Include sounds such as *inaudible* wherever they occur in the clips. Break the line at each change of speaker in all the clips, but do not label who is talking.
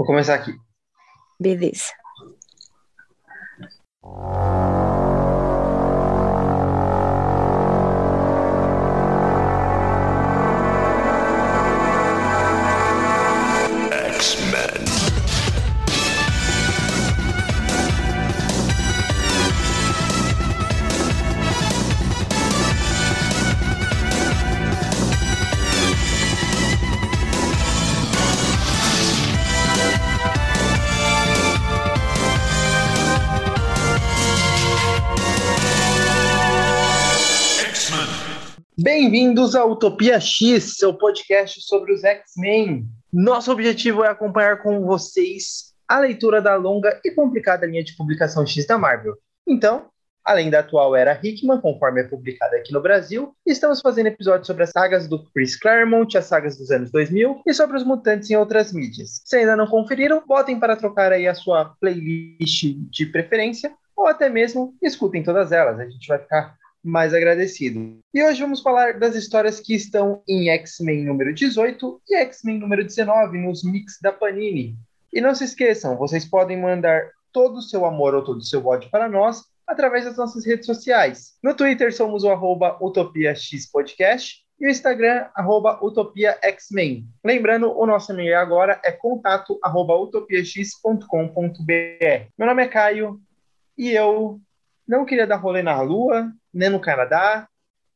Vou começar aqui.
Beleza.
Bem-vindos à Utopia X, seu podcast sobre os X-Men. Nosso objetivo é acompanhar com vocês a leitura da longa e complicada linha de publicação X da Marvel. Então, além da atual era Hickman, conforme é publicada aqui no Brasil, estamos fazendo episódios sobre as sagas do Chris Claremont, as sagas dos anos 2000 e sobre os mutantes em outras mídias. Se ainda não conferiram, botem para trocar aí a sua playlist de preferência ou até mesmo escutem todas elas. A gente vai ficar mais agradecido. E hoje vamos falar das histórias que estão em X-Men número 18 e X-Men número 19 nos mix da Panini. E não se esqueçam, vocês podem mandar todo o seu amor ou todo o seu ódio para nós através das nossas redes sociais. No Twitter somos o utopiaxpodcast e o Instagram, utopiaxmen. Lembrando, o nosso e-mail agora é contato utopiax.com.br. Meu nome é Caio e eu não queria dar rolê na Lua, nem no Canadá,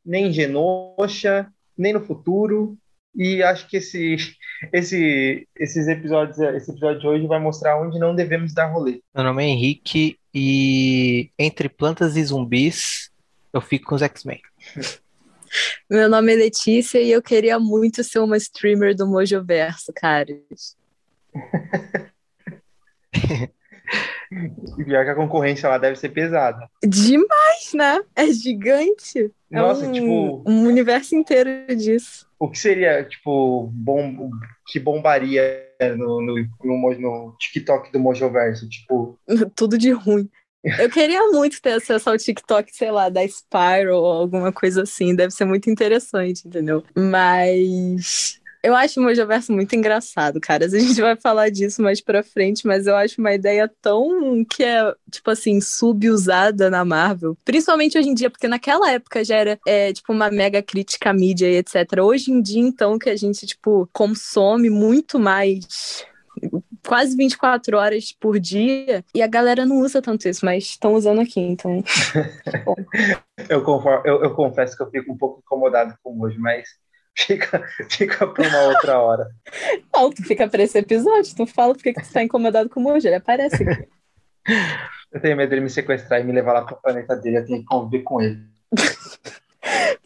nem em Genosha, nem no futuro. E acho que esse, *laughs* esse, esses episódios, esse episódio de hoje vai mostrar onde não devemos dar rolê.
Meu nome é Henrique e entre plantas e zumbis eu fico com os X-Men. *laughs*
Meu nome é Letícia e eu queria muito ser uma streamer do Mojoverso, cara. *laughs*
E pior que a concorrência lá deve ser pesada.
Demais, né? É gigante.
Nossa,
é um,
tipo-
um universo inteiro disso.
O que seria, tipo, bom, que bombaria no, no, no, no TikTok do Mojoverso? Tipo, *laughs*
Tudo de ruim. Eu queria muito ter acesso ao TikTok, sei lá, da Spiral ou alguma coisa assim. Deve ser muito interessante, entendeu? Mas eu acho o Mojoverso muito engraçado, cara. A gente vai falar disso mais pra frente, mas eu acho uma ideia tão que é, tipo assim, subusada na Marvel. Principalmente hoje em dia, porque naquela época já era, é, tipo, uma mega crítica à mídia e etc. Hoje em dia, então, que a gente, tipo, consome muito mais quase 24 horas por dia e a galera não usa tanto isso, mas estão usando aqui, então. *laughs*
eu, confor- eu, eu confesso que eu fico um pouco incomodado com hoje, mas fica, fica para uma outra hora.
Não, tu fica pra esse episódio, tu fala porque que tu tá incomodado com o Mojo, ele aparece aqui.
Eu tenho medo dele me sequestrar e me levar lá para o planeta dele, eu tenho que conviver com ele.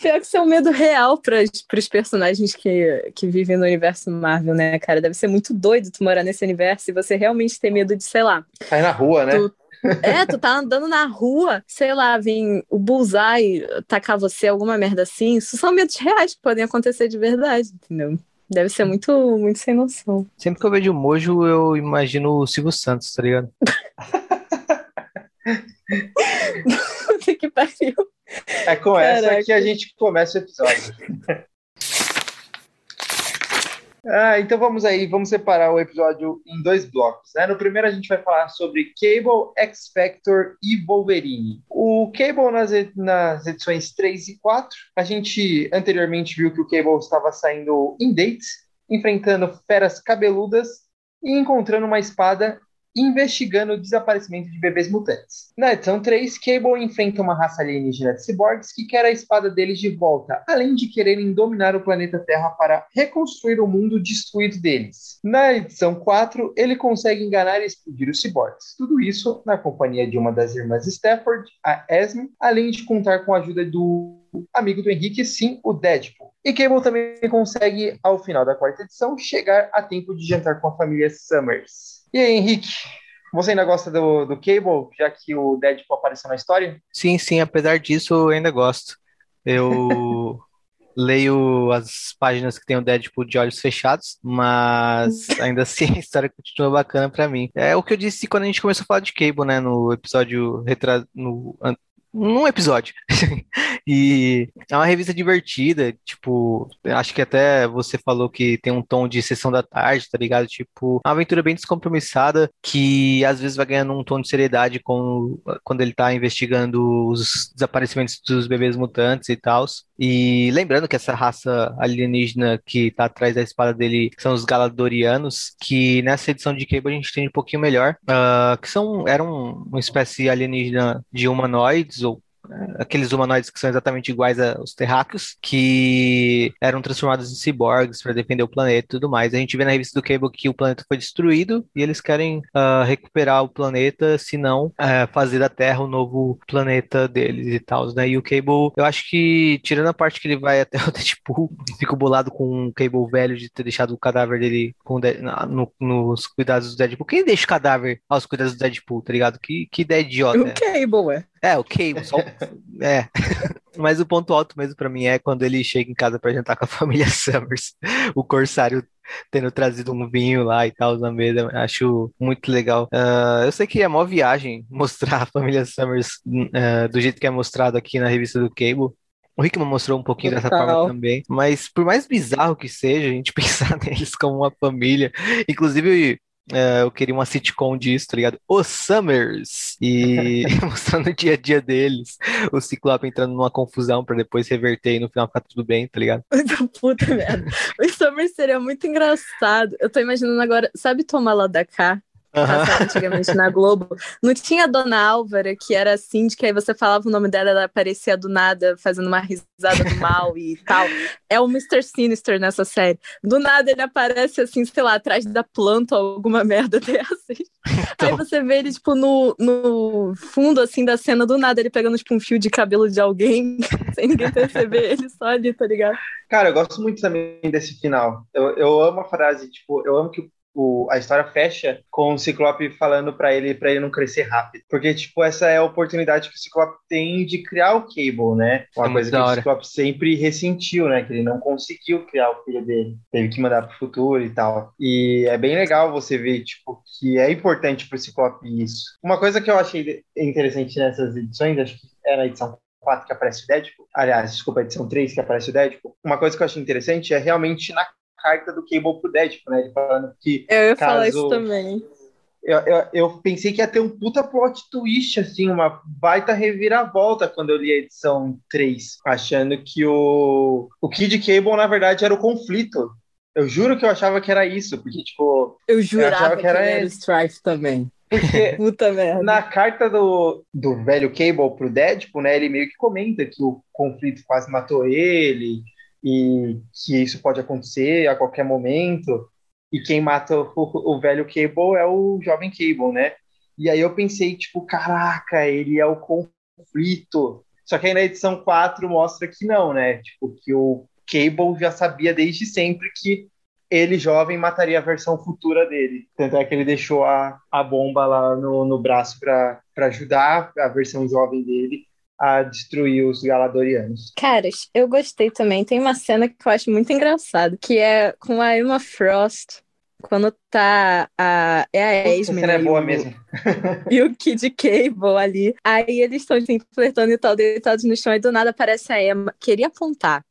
Pior que isso é um medo real pras, pros personagens que, que vivem no universo Marvel, né, cara? Deve ser muito doido tu morar nesse universo e você realmente ter medo de, sei lá,
Sai na rua, né?
Tu- É, tu tá andando na rua, sei lá, vem o Bullseye tacar você, alguma merda assim. Isso são medos reais que podem acontecer de verdade, entendeu? Deve ser muito, muito sem noção.
Sempre que eu vejo o Mojo, eu imagino o Silvio Santos, tá ligado? *laughs*
Puta que pariu.
É com essa
Caraca.
que a gente começa o episódio. Ah, então vamos aí, vamos separar o episódio em dois blocos. Né? No primeiro a gente vai falar sobre Cable, X Factor e Wolverine. O Cable nas, nas edições 3 e 4, a gente anteriormente viu que o Cable estava saindo em dates, enfrentando feras cabeludas e encontrando uma espada investigando o desaparecimento de bebês mutantes. Na edição 3, Cable enfrenta uma raça alienígena de ciborgues que quer a espada deles de volta, além de quererem dominar o planeta Terra para reconstruir o mundo destruído deles. Na edição 4, ele consegue enganar e explodir os ciborgues. Tudo isso na companhia de uma das irmãs Stafford, a Esme, além de contar com a ajuda do amigo do Henrique, sim, o Deadpool. E Cable também consegue, ao final da quarta edição, chegar a tempo de jantar com a família Summers. E aí, Henrique, você ainda gosta do, do Cable, já que o Deadpool apareceu na história?
Sim, sim, apesar disso, eu ainda gosto. Eu *laughs* leio as páginas que tem o Deadpool de olhos fechados, mas *laughs* ainda assim a história continua bacana pra mim. É o que eu disse quando a gente começou a falar de Cable, né, no episódio retra... no num episódio. *laughs* e é uma revista divertida, tipo, acho que até você falou que tem um tom de sessão da tarde, tá ligado? Tipo, uma aventura bem descompromissada que às vezes vai ganhando um tom de seriedade com, quando ele tá investigando os desaparecimentos dos bebês mutantes e tal. E lembrando que essa raça alienígena que tá atrás da espada dele são os Galadorianos, que nessa edição de Cable a gente tem um pouquinho melhor, uh, que são eram uma espécie alienígena de humanoides ou aqueles humanoides que são exatamente iguais aos terráqueos, que eram transformados em ciborgues para defender o planeta e tudo mais. A gente vê na revista do Cable que o planeta foi destruído e eles querem uh, recuperar o planeta, se não uh, fazer da Terra o um novo planeta deles e tal, né? E o Cable, eu acho que, tirando a parte que ele vai até *laughs* o Deadpool, fico bolado com o Cable velho de ter deixado o cadáver dele com no, nos cuidados do Deadpool. Quem deixa o cadáver aos cuidados do Deadpool, tá ligado? Que, que ideia idiota.
O Cable, é.
É, o Cable, só... *laughs* é. *laughs* Mas o ponto alto mesmo para mim é quando ele chega em casa para jantar com a *laughs* família Summers. O Corsário tendo trazido um vinho lá e tal na mesa. Acho muito legal. Uh, eu sei que é mó viagem mostrar a família Summers uh, do jeito que é mostrado aqui na revista do Cable. O Rickman mostrou um pouquinho Total. dessa forma também. Mas por mais bizarro que seja, a gente pensar neles como uma família. Inclusive, é, eu queria uma sitcom disso, tá ligado? Os Summers! E *laughs* mostrando o dia a dia deles. O Ciclope entrando numa confusão pra depois reverter e no final ficar tudo bem, tá ligado?
Puta merda. Os Summers seria muito engraçado. Eu tô imaginando agora, sabe Toma Lá da Cá? Passava antigamente na Globo. Não tinha a Dona Álvara, que era assim, de que aí você falava o nome dela, ela aparecia do nada, fazendo uma risada do mal e tal. É o Mr. Sinister nessa série. Do nada ele aparece assim, sei lá, atrás da planta ou alguma merda *laughs* dessas. Então... Aí você vê ele, tipo, no, no fundo, assim, da cena, do nada, ele pegando, tipo, um fio de cabelo de alguém, *laughs* sem ninguém perceber, ele só ali, tá ligado?
Cara, eu gosto muito também desse final. Eu, eu amo a frase, tipo, eu amo que o, a história fecha com o Ciclope falando para ele para ele não crescer rápido. Porque, tipo, essa é a oportunidade que o Ciclope tem de criar o Cable, né? Uma é coisa que o Ciclope sempre ressentiu, né? Que ele não conseguiu criar o filho dele. Teve que mandar pro futuro e tal. E é bem legal você ver, tipo, que é importante pro Ciclope isso. Uma coisa que eu achei interessante nessas edições, acho que era a edição 4 que aparece o Deadpool, aliás, desculpa, a edição 3 que aparece o Deadpool, uma coisa que eu achei interessante é realmente na carta do Cable pro Deadpool, né? Ele falando que.
Eu ia caso... falar isso também.
Eu, eu, eu, pensei que ia ter um puta plot twist, assim, uma baita reviravolta quando eu li a edição 3, achando que o, o Kid Cable, na verdade, era o conflito. Eu juro que eu achava que era isso, porque, tipo.
Eu jurava eu que, que, era, era Strife também.
Porque *laughs* Puta merda. na carta do, do velho Cable pro Deadpool, né, ele meio que comenta que o conflito quase matou ele, e que isso pode acontecer a qualquer momento. E quem mata o, o, velho Cable é o jovem Cable, né? E aí eu pensei, tipo, caraca, ele é o conflito. Só que aí na edição 4 mostra que não, né? Tipo, que o Cable já sabia desde sempre que ele, jovem, mataria a versão futura dele. Tanto é que ele deixou a, a bomba lá no, no braço para ajudar a versão jovem dele a destruir os Galadorianos.
Caras, eu gostei também. Tem uma cena que eu acho muito engraçada, que é com a Emma Frost. Quando tá a. É a Esme.
Essa é boa o, mesmo. *laughs*
e o Kid Cable ali. Aí eles estão assim, flertando e tal, deitados no chão, e do nada aparece a Emma. Queria apontar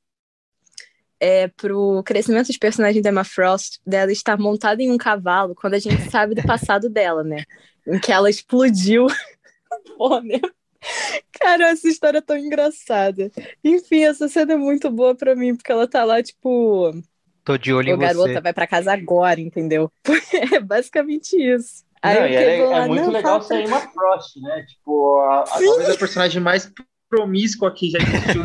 é, pro crescimento dos personagens da Emma Frost, dela estar montada em um cavalo, quando a gente sabe do passado dela, né? Em que ela explodiu. *laughs* Pô, né? Cara, essa história é tão engraçada. Enfim, essa cena é muito boa pra mim, porque ela tá lá, tipo.
Tô de olho em
você. garota vai pra casa agora, entendeu? *laughs* É basicamente isso.
Aí Não, é, lá, é, muito legal ser uma Frost, né? Tipo, a, a, talvez a personagem mais promíscua que já existiu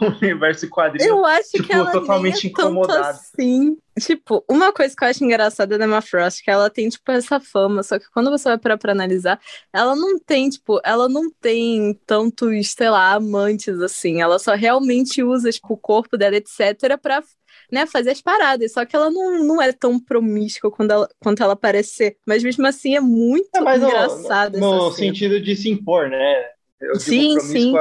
no universo quadrinho.
Eu acho tipo, que ela totalmente nem é incomodada. assim. Tipo, uma coisa que eu acho engraçada da Emma Frost, que ela tem, tipo, essa fama, só que quando você vai para pra analisar, ela não tem, tipo, ela não tem tantos, sei lá, amantes, assim. Ela só realmente usa, tipo, o corpo dela, etc., pra né, fazer as paradas. Só que ela não, não é tão promíscua quando ela, quanto ela parece ser. Mas mesmo assim é muito é, engraçada.
No, no sentido de se impor, né? Eu
sim, sim.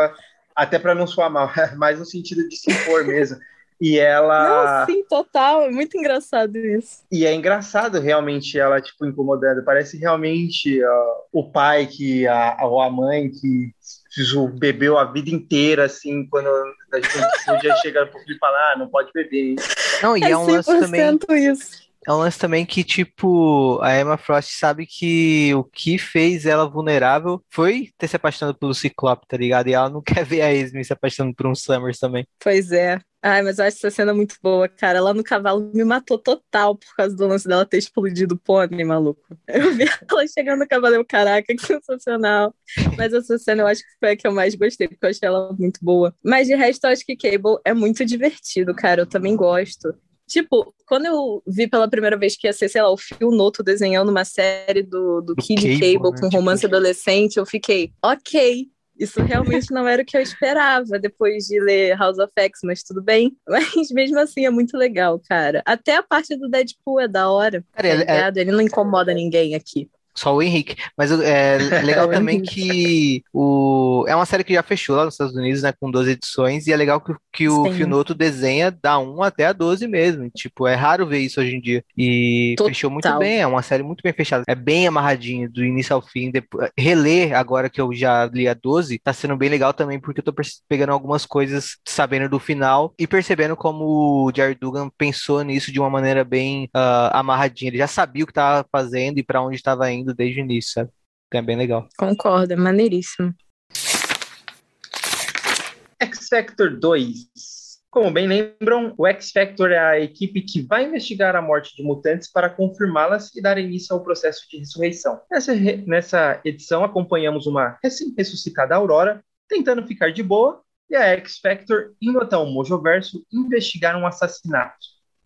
até para não soar mal, *laughs* mas no sentido de se impor mesmo. E ela.
Não, sim, total. É muito engraçado isso.
E é engraçado realmente ela, tipo, incomodando. Parece realmente ó, o pai que. A, ou a mãe que bebeu a vida inteira, assim, quando a gente *laughs* já chega pro filho e fala, ah, não pode beber. hein?
Não, e
É
é um lance também.
100% isso.
É um lance também que, tipo, a Emma Frost sabe que o que fez ela vulnerável foi ter se apaixonado pelo Ciclope, tá ligado? E ela não *laughs* quer ver a Esme se apaixonando por um Summers também.
Pois é. Ai, mas eu acho essa cena muito boa, cara. Lá no cavalo me matou total por causa do lance dela ter explodido o pônei, maluco. *laughs* Eu vi ela chegando no cavalo eu, caraca, que sensacional. Mas essa cena eu acho que foi a que eu mais gostei, porque eu achei ela muito boa. Mas de resto, eu acho que Cable é muito divertido, cara. Eu também gosto. Tipo, quando eu vi pela primeira vez que ia ser, sei lá, o Phil Noto desenhando uma série do, do,
Do
Kid
Cable,
Cable,
né?
com
Tipo-
romance adolescente, eu fiquei, ok, isso realmente não era o que eu esperava depois de ler House of X, mas tudo bem. *laughs* Mas mesmo assim é muito legal, cara. Até a parte do Deadpool é da hora,
Cara,
tá
é- é-?
Ele não incomoda ninguém aqui.
Só o Henrique. Mas é legal *laughs*
O
também que o... é uma série que já fechou lá nos Estados Unidos, né? Com 12 edições. E é legal que, que o
Sim.
Fionoto desenha da 1 até a 12 mesmo. E, Tipo, é raro ver isso hoje em dia. E
Total.
fechou muito bem. É uma série muito bem fechada. É bem amarradinho, do início ao fim. Depois... Reler agora que eu já li a 12, tá sendo bem legal também, porque eu tô pegando algumas coisas, sabendo do final e percebendo como o Jared Dugan pensou nisso de uma maneira bem ah, amarradinha. Ele já sabia o que tava fazendo e pra onde estava indo desde o início, sabe? Então é bem legal.
Concordo, é maneiríssimo.
X Factor 2. Como bem lembram, o X Factor é a equipe que vai investigar a morte de mutantes para confirmá-las e dar início ao processo de ressurreição. Nessa, re- nessa edição, acompanhamos uma recém-ressuscitada Aurora tentando ficar de boa e a X Factor indo até o Mojoverso investigar um assassinato.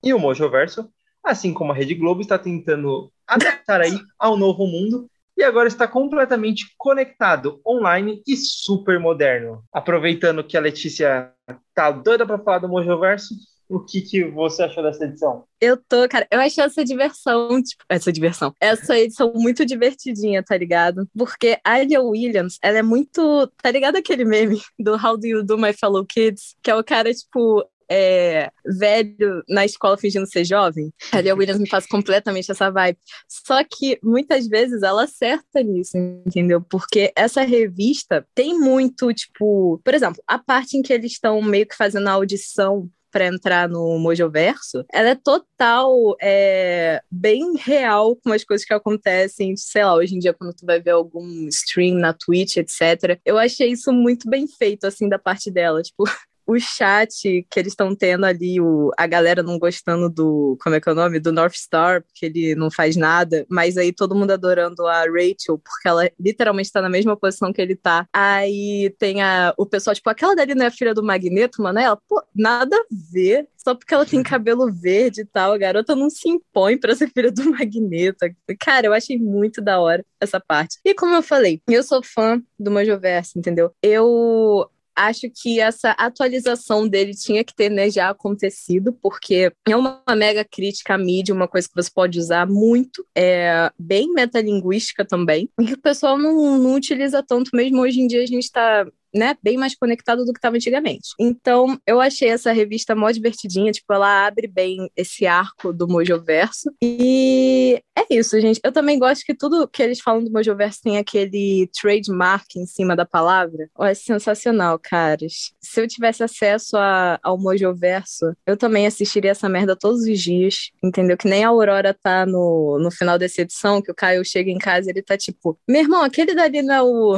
E o Mojoverso, assim como a Rede Globo, está tentando adaptar aí ao novo mundo e agora está completamente conectado, online e super moderno. Aproveitando que a Letícia tá doida para falar do Mojoverso, o que, que você achou dessa edição?
Eu tô, cara, eu achei essa diversão, tipo, essa diversão, essa edição muito divertidinha, tá ligado? Porque a Alia Williams, ela é muito, tá ligado aquele meme do How Do You Do My Fellow Kids? Que é o cara, tipo, é, velho na escola fingindo ser jovem. A Alia Williams me faz completamente essa vibe. Só que muitas vezes ela acerta nisso, entendeu? Porque essa revista tem muito, tipo, por exemplo, a parte em que eles estão meio que fazendo a audição para entrar no Mojoverso, ela é total, é, bem real com as coisas que acontecem, sei lá, hoje em dia quando tu vai ver algum stream na Twitch, etc. Eu achei isso muito bem feito, assim, da parte dela, tipo... O chat que eles estão tendo ali, o, a galera não gostando do. Como é que é o nome? Do North Star, porque ele não faz nada, mas aí todo mundo adorando a Rachel, porque ela literalmente tá na mesma posição que ele tá. Aí tem a, o pessoal, tipo, aquela dali não é a filha do Magneto, mano? Ela, pô, nada a ver. Só porque ela tem *laughs* cabelo verde e tal, a garota não se impõe pra ser filha do Magneto. Cara, eu achei muito da hora essa parte. E como eu falei, eu sou fã do Mojoverso, entendeu? Eu acho que essa atualização dele tinha que ter né, já acontecido, porque é uma mega crítica à mídia, uma coisa que você pode usar muito, é bem metalinguística também, e que o pessoal não, não utiliza tanto, mesmo hoje em dia a gente está né, bem mais conectado do que estava antigamente. Então, eu achei essa revista mó divertidinha, tipo, ela abre bem esse arco do Mojoverso. E é isso, gente. Eu também gosto que tudo que eles falam do Mojoverso tem aquele trademark em cima da palavra. Oh, é sensacional, caras. Se eu tivesse acesso a, ao Mojoverso, eu também assistiria essa merda todos os dias, entendeu? Que nem a Aurora tá no, no final dessa edição, que o Caio chega em casa e ele tá tipo, meu irmão, aquele dali não é o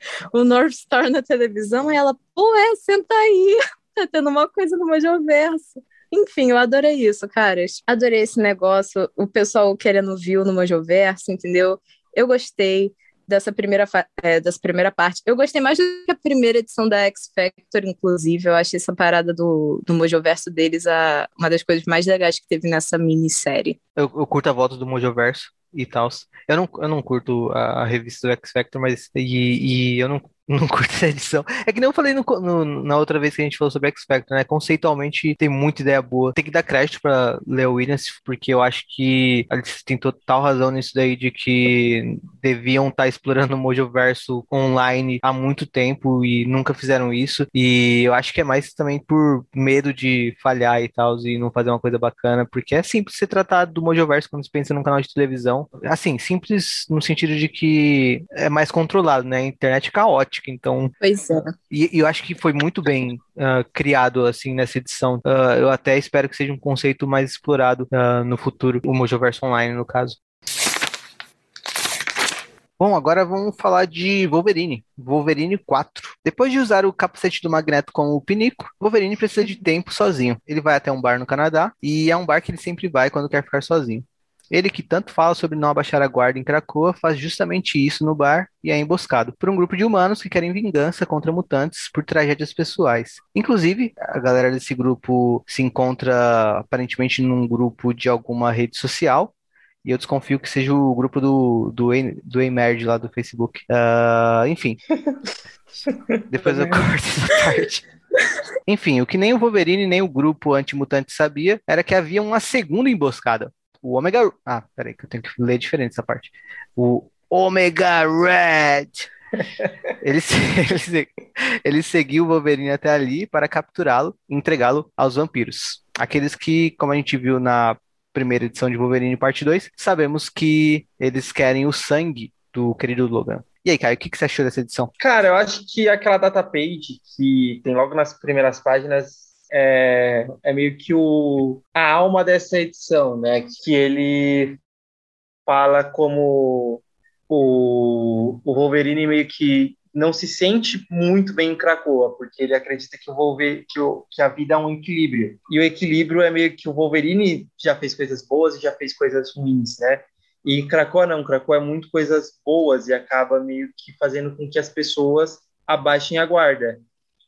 *laughs* o North Star na televisão, e ela, pô, é, senta aí, *laughs* tá tendo uma coisa no Mojoverso. Enfim, eu adorei isso, caras. Adorei esse negócio, o pessoal querendo view no Mojoverso, entendeu? Eu gostei dessa primeira, é, dessa primeira parte. Eu gostei mais do que a primeira edição da X Factor, inclusive. Eu achei essa parada do, do Mojoverso deles a, uma das coisas mais legais que teve nessa minissérie.
Eu, eu curto a volta do Mojoverso e tal. Eu não, eu não curto a, a revista do X Factor, mas e, e eu não, não curto essa edição. É que nem eu falei no, no, na outra vez que a gente falou sobre X Factor, né? Conceitualmente tem muita ideia boa. Tem que dar crédito pra Leo Williams, porque eu acho que eles têm total razão nisso daí de que deviam estar tá explorando o Mojoverso online há muito tempo e nunca fizeram isso. E eu acho que é mais também por medo de falhar e tal, e não fazer uma coisa bacana, porque é simples ser tratado do Mojoverso quando se pensa num canal de televisão. Assim, simples no sentido de que é mais controlado, né? A internet é caótica, então.
Pois é.
E, e eu acho que foi muito bem uh, criado, assim, nessa edição. Uh, eu até espero que seja um conceito mais explorado uh, no futuro, o Mojoverso Online, no caso. Bom, agora vamos falar de Wolverine. Wolverine 4. Depois de usar o capacete do Magneto como o pinico, Wolverine precisa de tempo sozinho. Ele vai até um bar no Canadá e é um bar que ele sempre vai quando quer ficar sozinho. Ele que tanto fala sobre não abaixar a guarda em Krakoa faz justamente isso no bar e é emboscado por um grupo de humanos que querem vingança contra mutantes por tragédias pessoais. Inclusive, a galera desse grupo se encontra aparentemente num grupo de alguma rede social e eu desconfio que seja o grupo do, do, do Emerge lá do Facebook. Uh, enfim. *laughs* Depois eu corto essa parte. Enfim, o que nem o Wolverine nem o grupo antimutante sabia era que havia uma segunda emboscada. O Omega. Ah, peraí, que eu tenho que ler diferente essa parte. O Omega Red. *laughs* Ele, ele, ele seguiu o Wolverine até ali para capturá-lo e entregá-lo aos vampiros. Aqueles que, como a gente viu na primeira edição de Wolverine Parte 2, sabemos que eles querem o sangue do querido Logan. E aí, Caio, o que, que você achou dessa edição?
Cara, eu acho que aquela data page que tem logo nas primeiras páginas é, é meio que o, a alma dessa edição, né? Que ele fala como o, o Wolverine meio que não se sente muito bem em Krakoa, porque ele acredita que, o Wolverine, que, o, que a vida é um equilíbrio. E o equilíbrio é meio que o Wolverine já fez coisas boas e já fez coisas ruins, né? E Krakoa não, Krakoa é muito coisas boas e acaba meio que fazendo com que as pessoas abaixem a guarda.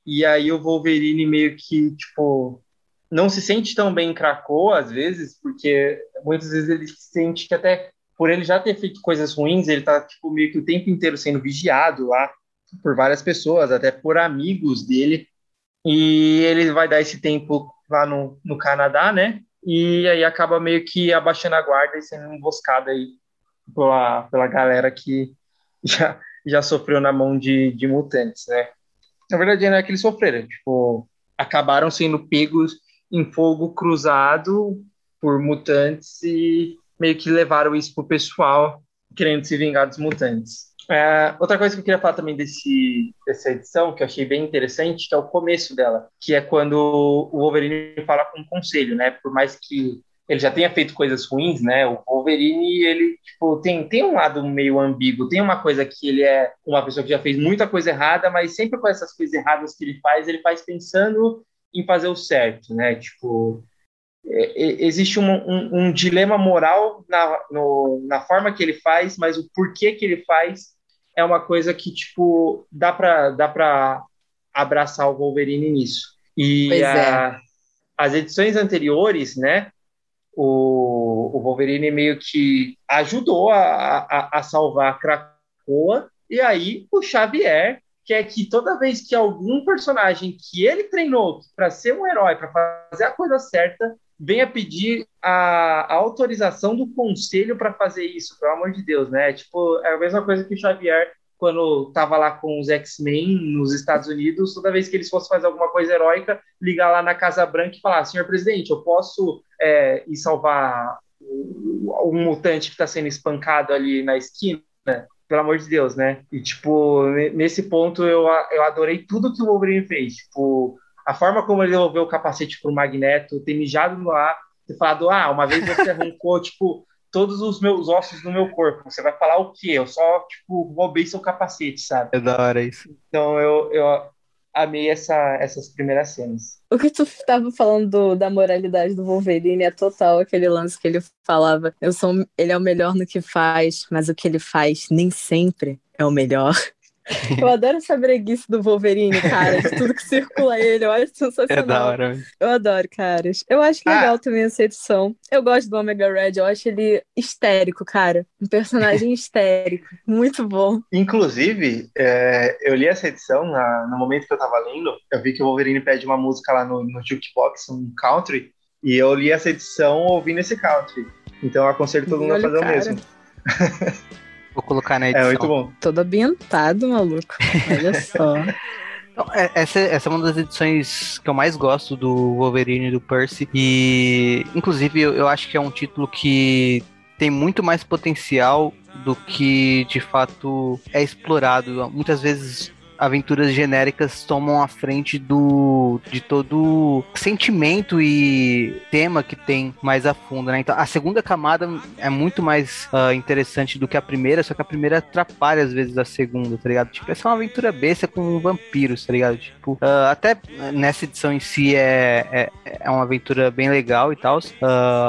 E aí o Wolverine meio que, tipo, não se sente tão bem em Krakoa, às vezes, porque muitas vezes ele sente que até por ele já ter feito coisas ruins, ele tá, tipo, meio que o tempo inteiro sendo vigiado lá por várias pessoas, até por amigos dele. E ele vai dar esse tempo lá no, no Canadá, né? E aí acaba meio que abaixando a guarda e sendo emboscado aí pela, pela galera que já, já sofreu na mão de, de mutantes, né? Na verdade, não é que eles sofreram, tipo, acabaram sendo pegos em fogo cruzado por mutantes e meio que levaram isso pro pessoal querendo se vingar dos mutantes. É, outra coisa que eu queria falar também desse, dessa edição, que eu achei bem interessante, que é o começo dela, que é quando o Wolverine fala com um conselho, né? Por mais que ele já tenha feito coisas ruins, né? O Wolverine, ele, tipo, tem, tem um lado meio ambíguo, tem uma coisa que ele é uma pessoa que já fez muita coisa errada, mas sempre com essas coisas erradas que ele faz, ele faz pensando em fazer o certo, né? Tipo, é, é, existe um, um, um, dilema moral na, no, na forma que ele faz, mas o porquê que ele faz é uma coisa que, tipo, dá para dá pra abraçar o Wolverine nisso. E a, é. as edições anteriores, né, o, o Wolverine meio que ajudou a, a, a salvar a Krakoa, e aí o Xavier quer que toda vez que algum personagem que ele treinou para ser um herói, para fazer a coisa certa, venha pedir a, a autorização do conselho para fazer isso, pelo amor de Deus, né? Tipo, é a mesma coisa que o Xavier, quando estava lá com os X-Men nos Estados Unidos, toda vez que eles fossem fazer alguma coisa heróica, ligar lá na Casa Branca e falar: senhor presidente, eu posso é, ir salvar um mutante que está sendo espancado ali na esquina? Pelo amor de Deus, né? E, tipo, nesse ponto eu, eu adorei tudo que o Wolverine fez. Tipo, a forma como ele devolveu o capacete pro Magneto, ter mijado no ar, ter falado, ah, uma vez você arrancou, *laughs* tipo, todos os meus ossos do meu corpo. Você vai falar o quê? Eu só, tipo, roubei seu capacete, sabe?
É da hora isso.
Então eu, eu amei essa, essas primeiras cenas.
O que tu estava falando do, da moralidade do Wolverine é total aquele lance que ele falava. Eu sou, ele é o melhor no que faz, mas o que ele faz nem sempre é o melhor. Eu adoro essa breguice do Wolverine, cara, de tudo que circula ele, eu acho sensacional.
É da hora.
Eu adoro, caras. Eu acho legal
Ah.
também essa edição. Eu gosto do Omega Red, eu acho ele histérico, cara. Um personagem *laughs* histérico. Muito bom.
Inclusive, é, eu li essa edição na- no momento que eu tava lendo. Eu vi que o Wolverine pede uma música lá no, no Jukebox, um country, e eu li essa edição ouvindo esse country. Então eu aconselho todo mundo a
Olha o
fazer o
cara.
mesmo. *laughs*
Vou colocar na
É
edição.
muito bom.
Todo ambientado, maluco. Olha *laughs* só.
Então, é- essa, essa é uma das edições que eu mais gosto do Wolverine e do Percy. E, inclusive, eu, eu acho que é um título que tem muito mais potencial do que de fato é explorado. Muitas vezes aventuras genéricas tomam a frente do de todo sentimento e tema que tem mais a fundo, né? Então a segunda camada é muito mais ah, interessante do que a primeira, só que a primeira atrapalha às vezes a segunda, tá ligado? Tipo, essa é uma aventura besta com vampiros, tá ligado? Tipo, ah, até nessa edição em si é, é, é uma aventura bem legal e tal,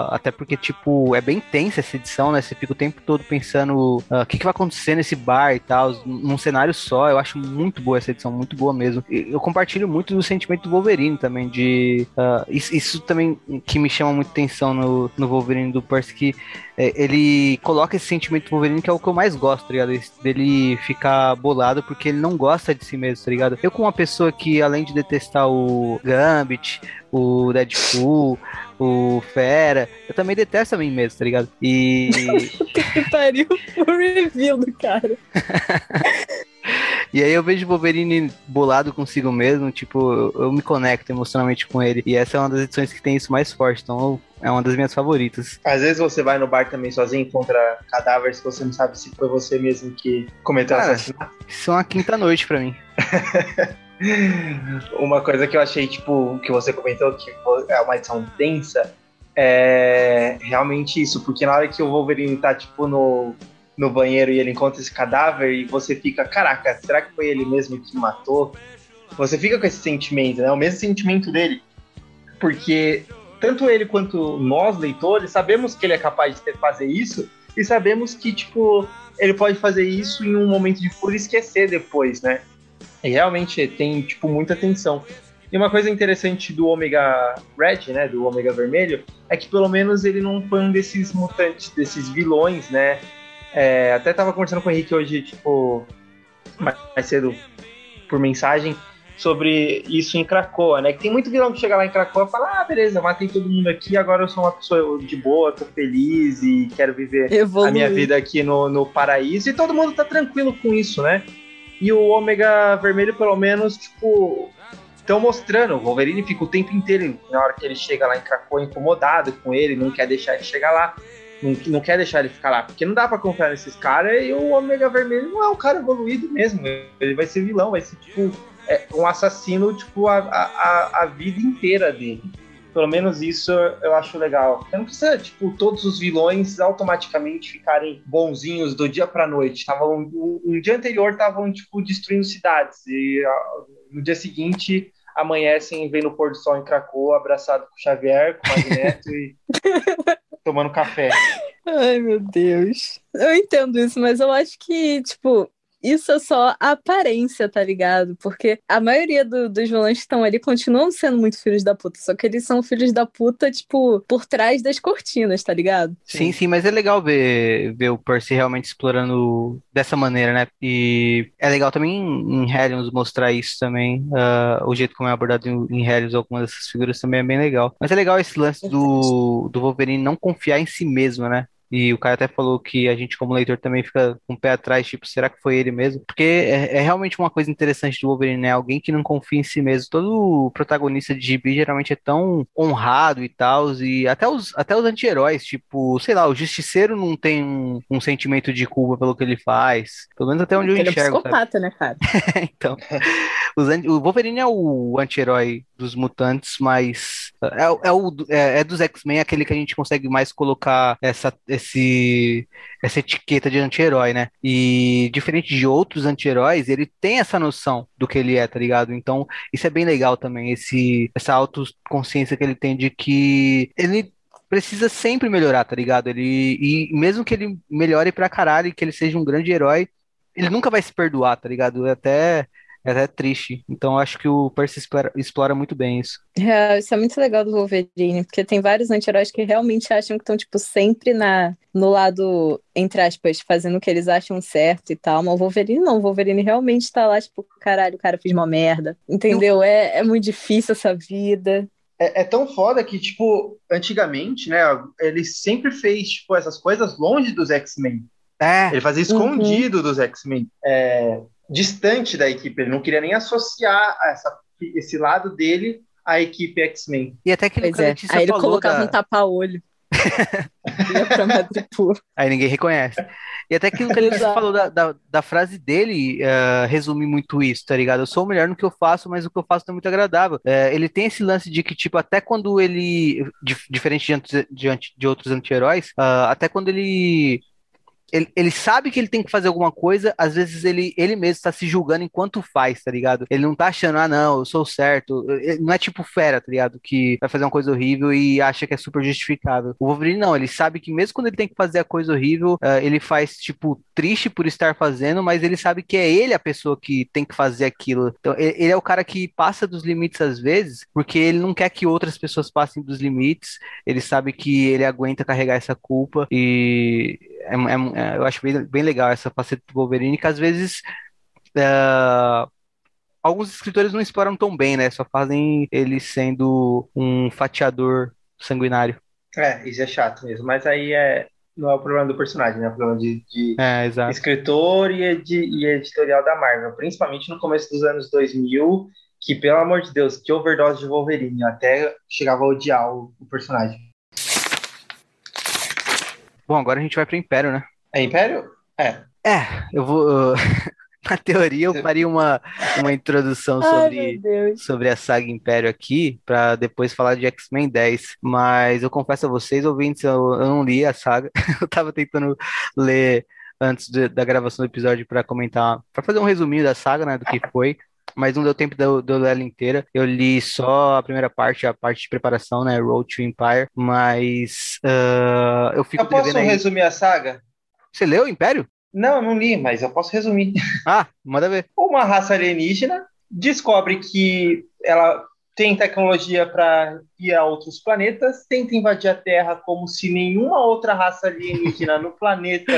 até porque, tipo, é bem tensa essa edição, né? Você fica o tempo todo pensando o que, que vai acontecer nesse bar e tal, num cenário só. Eu acho muito boa essa edição, muito boa mesmo. Eu compartilho muito do sentimento do Wolverine também, de. ah, isso, isso também que me chama muito atenção no, no Wolverine do Percy, que é, ele coloca esse sentimento do Wolverine que é o que eu mais gosto, tá ligado? Dele ficar bolado porque ele não gosta de si mesmo, tá ligado? Eu, como uma pessoa que, além de detestar o Gambit, o Deadpool, o Fera, eu também detesto a mim mesmo, tá ligado? E. *laughs*
Que pariu *laughs* o review do cara. *laughs*
E aí eu vejo o Wolverine bolado consigo mesmo, tipo, eu, eu me conecto emocionalmente com ele. E essa é uma das edições que tem isso mais forte, então eu- é uma das minhas favoritas.
Às vezes você vai no bar também sozinho, encontra cadáveres que você não sabe se foi você mesmo que cometeu
Cara,
assassinato.
Isso é uma quinta noite pra mim. *laughs*
Uma coisa que eu achei, tipo, que você comentou que é uma edição densa, é realmente isso, porque na hora que o Wolverine tá, tipo, no, no banheiro e ele encontra esse cadáver e você fica, caraca, será que foi ele mesmo que matou? Você fica com esse sentimento, né? O mesmo sentimento dele. Porque tanto ele quanto nós, leitores, sabemos que ele é capaz de fazer isso e sabemos que, tipo, ele pode fazer isso em um momento de fúria e esquecer depois, né? E realmente tem, tipo, muita tensão. E uma coisa interessante do Ômega Red, né, do Ômega Vermelho, é que pelo menos ele não foi um desses mutantes, desses vilões, né? É, até tava conversando com o Henrique hoje, tipo, mais mais cedo por mensagem, sobre isso em Cracoa, né? Que tem muito vilão que chega lá em Cracoa e fala, ah, beleza, matei todo mundo aqui, agora eu sou uma pessoa de boa, tô feliz e quero viver a minha vida aqui no, no paraíso e todo mundo tá tranquilo com isso, né? E o Ômega Vermelho, pelo menos, tipo, estão mostrando. O Wolverine fica o tempo inteiro, na hora que ele chega lá em Krakoa, incomodado com ele, não quer deixar ele chegar lá, não, não quer deixar ele ficar lá, porque não dá pra confiar nesses caras e o Ômega Vermelho não é um cara evoluído mesmo. Ele vai ser vilão, vai ser, tipo, é, um assassino, tipo, a, a, a- vida inteira dele. Pelo menos isso eu acho legal. Porque não precisa, tipo, todos os vilões automaticamente ficarem bonzinhos do dia pra noite. Tavam, um, um dia anterior estavam, tipo, destruindo cidades. E ah, no dia seguinte amanhecem, vem no pôr do sol em Krakow, abraçado com o Xavier, com o Magneto e *laughs* tomando café.
Ai, meu Deus. Eu entendo isso, mas eu acho que, tipo, isso é só a aparência, tá ligado? Porque a maioria do- dos vilões que estão ali continuam sendo muito filhos da puta, só que eles são filhos da puta, tipo, por trás das cortinas, tá ligado?
Sim, sim, mas é legal ver, ver o Percy realmente explorando dessa maneira, né? E é legal também em Hellions mostrar isso também. ah, o jeito como é abordado em, Hellions, algumas dessas figuras também é bem legal. Mas é legal esse lance do, do Wolverine não confiar em si mesmo, né? E o cara até falou que a gente, como leitor, também fica com o pé atrás, tipo, será que foi ele mesmo? Porque é, é realmente uma coisa interessante do Wolverine, né? Alguém que não confia em si mesmo. Todo protagonista de gibi geralmente é tão honrado e tal, e até os, até os anti-heróis, tipo, sei lá, o Justiceiro não tem um, um sentimento de culpa pelo que ele faz. Pelo menos até onde eu
Porque ele é
enxergo, sabe?
psicopata, né, cara? *laughs*
Então, o Wolverine é o anti-herói dos mutantes, mas é, é, o, é, é dos X-Men aquele que a gente consegue mais colocar essa, esse, essa etiqueta de anti-herói, né? E diferente de outros anti-heróis, ele tem essa noção do que ele é, tá ligado? Então, isso é bem legal também, esse, essa autoconsciência que ele tem de que ele precisa sempre melhorar, tá ligado? Ele, e mesmo que ele melhore pra caralho e que ele seja um grande herói, ele nunca vai se perdoar, tá ligado? Até, é até triste. Então eu acho que o Percy explora, explora muito bem isso.
É, isso é muito legal do Wolverine, porque tem vários anti-heróis que realmente acham que estão, tipo, sempre na, no lado, entre aspas, fazendo o que eles acham certo e tal. Mas o Wolverine não, o Wolverine realmente tá lá, tipo, caralho, o cara fez uma merda. Entendeu? É, é muito difícil essa vida.
É, é tão foda que, tipo, antigamente, né, ele sempre fez, tipo, essas coisas longe dos X-Men.
É,
Ele fazia escondido dos X-Men, é, distante da equipe. Ele não queria nem associar essa, esse lado dele à equipe X-Men.
e até que a
é. Aí ele colocava
da-
um tapa-olho. *laughs* Ia pra Madripoor.
Aí ninguém reconhece. E até aquilo que
Exato.
falou da, da, da frase dele eh, resume muito isso, tá ligado? Eu sou o melhor no que eu faço, mas o que eu faço não é muito agradável. Eh, ele tem esse lance de que, tipo, até quando ele, dif- diferente de, de, de outros anti-heróis, ah, até quando ele, ele. Ele sabe que ele tem que fazer alguma coisa, às vezes ele, ele mesmo está se julgando enquanto faz, tá ligado? Ele não tá achando, ah, não, eu sou certo. Ele não é tipo fera, tá ligado? Que vai fazer uma coisa horrível e acha que é super justificável. O Wolverine não, ele sabe que mesmo quando ele tem que fazer a coisa horrível, ah, ele faz, tipo, triste por estar fazendo, mas ele sabe que é ele a pessoa que tem que fazer aquilo. Então, e- ele é o cara que passa dos limites às vezes, porque ele não quer que outras pessoas passem dos limites. Ele sabe que ele aguenta carregar essa culpa e é- é- é- eu acho bem, bem legal essa faceta do Wolverine, que às vezes ah, alguns escritores não exploram tão bem, né? Só fazem ele sendo um fatiador sanguinário.
É, isso é chato mesmo. Mas aí é, não é o problema do personagem, né? É o problema de, de
É,
escritor e, edi- e editorial da Marvel. Principalmente no começo dos anos 2000, que, pelo amor de Deus, que overdose de Wolverine. Eu até chegava a odiar o, o personagem.
Bom, agora a gente vai pro Império, né?
É Império? É.
É, eu vou. *laughs* Na teoria, eu faria uma, uma introdução
Ai,
sobre.
Deus.
sobre a saga Império aqui, pra depois falar de X-Men 10. Mas eu confesso a vocês, ouvintes, eu, eu não li a saga. *laughs* Eu tava tentando ler antes de- da gravação do episódio pra comentar, pra fazer um resuminho da saga, né, do que foi. Mas não deu tempo de eu, ler ela inteira. Eu li só a primeira parte, a parte de preparação, né, Road to Empire. Mas ah, eu fico
Eu posso
devendo aí.
resumir a saga?
Você leu Império?
Não, não li, mas eu posso resumir.
Ah, manda ver. *laughs*
Uma raça alienígena descobre que ela tem tecnologia para ir a outros planetas, tenta invadir a Terra como se nenhuma outra raça alienígena no planeta,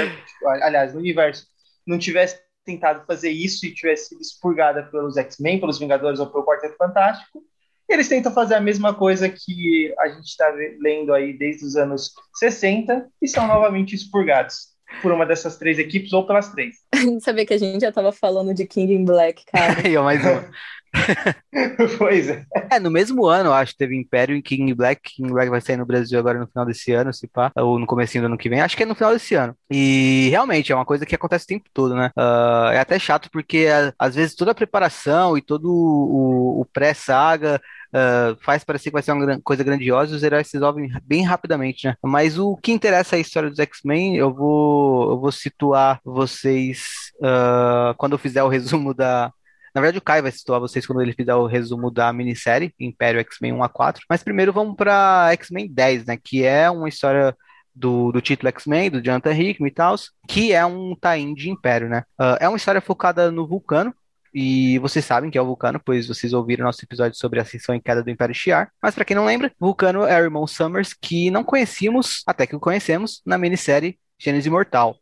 aliás, no universo, não tivesse tentado fazer isso e tivesse sido expurgada pelos X-Men, pelos Vingadores ou pelo Quarteto Fantástico. Eles tentam fazer a mesma coisa que a gente está lendo aí desde os anos 60 e são novamente expurgados por uma dessas três equipes ou pelas três. *laughs*
Sabia que a gente já tava falando de King in Black, cara. *laughs*
Aí, mais uma. *laughs*
pois é.
É, no mesmo ano, acho, teve Império e King Black. King Black vai sair no Brasil agora no final desse ano, se pá, ou no comecinho do ano que vem. Acho que é no final desse ano. E realmente é uma coisa que acontece o tempo todo, né? Ah, é até chato porque às vezes toda a preparação e todo o, o pré-saga ah, faz parecer que vai ser uma coisa grandiosa e os heróis se resolvem bem rapidamente, né? Mas o que interessa é a história dos X-Men, eu vou, eu vou situar vocês ah, quando eu fizer o resumo da, na verdade, o Kai vai situar vocês quando ele fizer o resumo da minissérie Império X-Men 1 a 4. Mas primeiro vamos para X-Men 10, né? Que é uma história do, do título X-Men, do Jonathan Hickman e tal, que é um tie-in de Império, né? Ah, é uma história focada no Vulcano. E vocês sabem que é o Vulcano, pois vocês ouviram nosso episódio sobre a ascensão e queda do Império Shi'ar. Mas para quem não lembra, Vulcano é o irmão Summers, que não conhecíamos, até que o conhecemos, na minissérie Gênesis Imortal.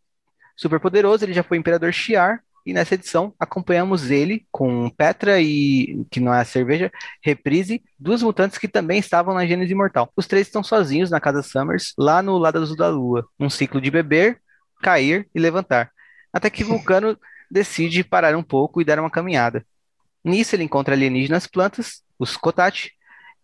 Super poderoso, ele já foi Imperador Shi'ar, e nessa edição acompanhamos ele com Petra e, que não é a cerveja, Reprise, duas mutantes que também estavam na Gênesis Imortal. Os três estão sozinhos na casa Summers, lá no lado azul da lua, um ciclo de beber, cair e levantar. Até que Vulcano decide parar um pouco e dar uma caminhada. Nisso ele encontra alienígenas plantas, os Kotati,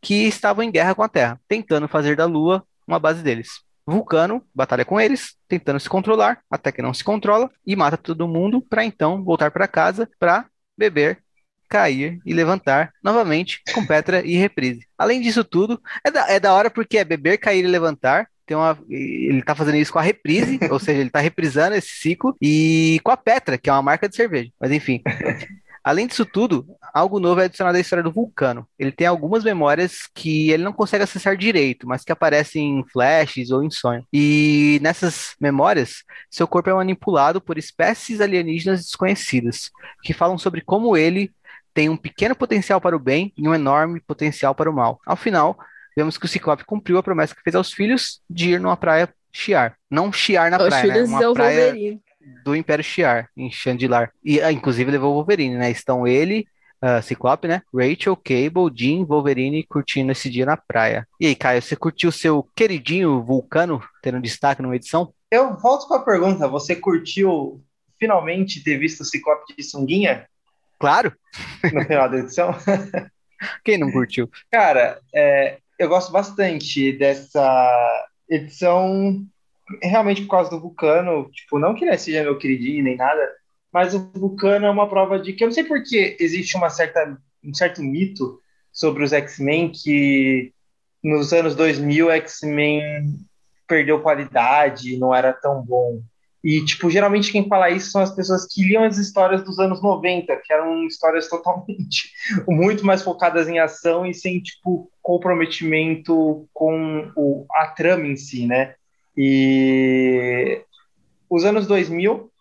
que estavam em guerra com a Terra, tentando fazer da Lua uma base deles. Vulcano batalha com eles, tentando se controlar, até que não se controla e mata todo mundo para então voltar para casa para beber, cair e levantar novamente com Petra e reprise. Além disso tudo, é da, é da hora porque é beber, cair e levantar. Tem uma, ele tá fazendo isso com a reprise, *laughs* ou seja, ele tá reprisando esse ciclo e com a Petra, que é uma marca de cerveja. Mas enfim. *laughs* Além disso tudo, algo novo é adicionado à história do Vulcano. Ele tem algumas memórias que ele não consegue acessar direito, mas que aparecem em flashes ou em sonho. E nessas memórias, seu corpo é manipulado por espécies alienígenas desconhecidas, que falam sobre como ele tem um pequeno potencial para o bem e um enorme potencial para o mal. Ao final, vemos que o Ciclope cumpriu a promessa que fez aos filhos de ir numa praia chiar. Não chiar na
Os
praia, né?
filhos
Uma
é
praia
Wolverine.
do Império Shiar, em Chandilar. E, ah, inclusive, levou o Wolverine, né? Estão ele, ah, Ciclope, né? Rachel, Cable, Jean, Wolverine curtindo esse dia na praia. E aí, Caio, você curtiu seu queridinho Vulcano tendo destaque numa edição?
Eu volto com a pergunta: você curtiu finalmente ter visto o Ciclope de sunguinha
Claro!
no final da edição? *laughs*
Quem não curtiu?
Cara, é, eu gosto bastante dessa edição, realmente por causa do Vulcano. Tipo, não que ele seja meu queridinho nem nada, mas o Vulcano é uma prova de que eu não sei por que existe uma certa, um certo mito sobre os X-Men que nos anos 2000 o X-Men perdeu qualidade, não era tão bom. E, tipo, geralmente quem fala isso são as pessoas que liam as histórias dos anos 90, que eram histórias totalmente *laughs* muito mais focadas em ação e sem, tipo, comprometimento com o, a trama em si, né? E os anos 2000,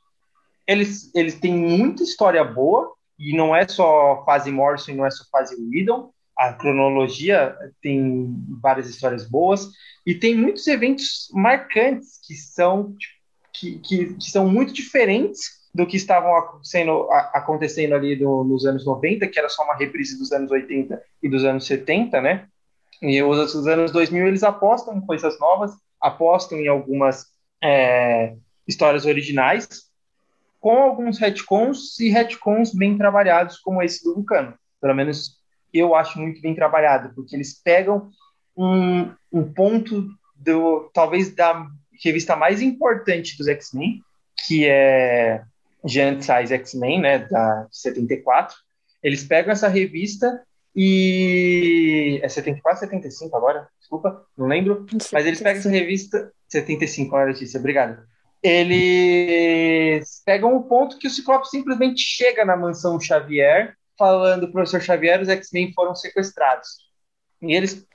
eles, eles têm muita história boa, e não é só fase Morrison não é só fase Whedon, a cronologia tem várias histórias boas, e tem muitos eventos marcantes que são, tipo, que, que, que são muito diferentes do que estavam a- acontecendo ali no- nos anos 90, que era só uma reprise dos anos 80 e dos anos 70, né? E os, os anos 2000 eles apostam em coisas novas, apostam em algumas é, histórias originais, com alguns retcons e retcons bem trabalhados, como esse do Vulcano. Pelo menos eu acho muito bem trabalhado, porque eles pegam um, um ponto do talvez da revista mais importante dos X-Men, que é Giant Size X-Men, né, da de 74. Eles pegam essa revista e é 74, 75 agora, desculpa, não lembro. Mas eles pegam essa revista 75, olha Letícia, obrigado. Eles pegam o ponto que o Ciclope simplesmente chega na mansão Xavier, falando, professor Xavier, os X-Men foram sequestrados. E eles,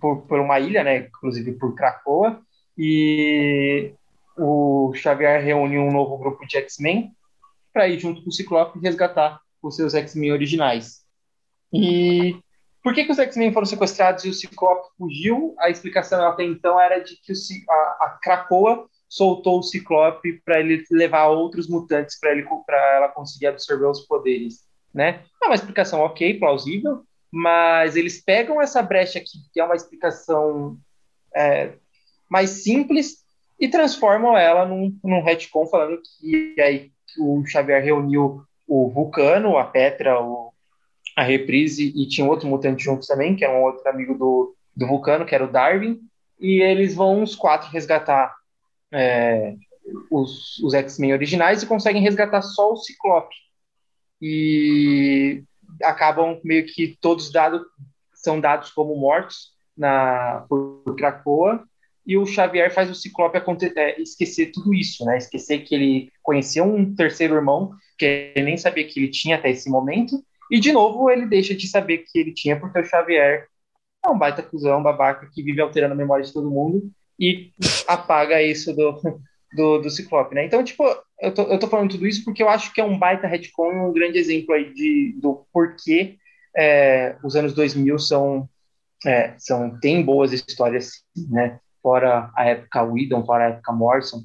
por, por uma ilha, né, inclusive por Krakoa, e o Xavier reúne um novo grupo de X-Men para ir junto com o Ciclope resgatar os seus X-Men originais. E por que, que os X-Men foram sequestrados e o Ciclope fugiu? A explicação até então era de que o, a, a Krakoa soltou o Ciclope para ele levar outros mutantes para ele para ela conseguir absorver os poderes, né? É uma explicação ok, plausível, mas eles pegam essa brecha aqui, que é uma explicação é, mais simples, e transformam ela num, num retcon falando que aí o Xavier reuniu o Vulcano, a Petra, o, a Reprise, e tinha outro mutante juntos também, que era um outro amigo do, do Vulcano, que era o Darwin, e eles vão os quatro resgatar é, os, os X-Men originais e conseguem resgatar só o Ciclope. E acabam meio que todos dados são dados como mortos na por Krakoa e o Xavier faz o Ciclope é, esquecer tudo isso, né? Esquecer que ele conheceu um terceiro irmão que ele nem sabia que ele tinha até esse momento e de novo ele deixa de saber que ele tinha porque o Xavier é um baita cuzão, babaca que vive alterando a memória de todo mundo e apaga isso do, do, do Ciclope, né? Então, tipo, eu tô, eu tô falando tudo isso porque eu acho que é um baita retcon, um grande exemplo aí de, do porquê é, os anos 2000 são, é, são tem boas histórias, né? Fora a época Whedon, fora a época Morrison,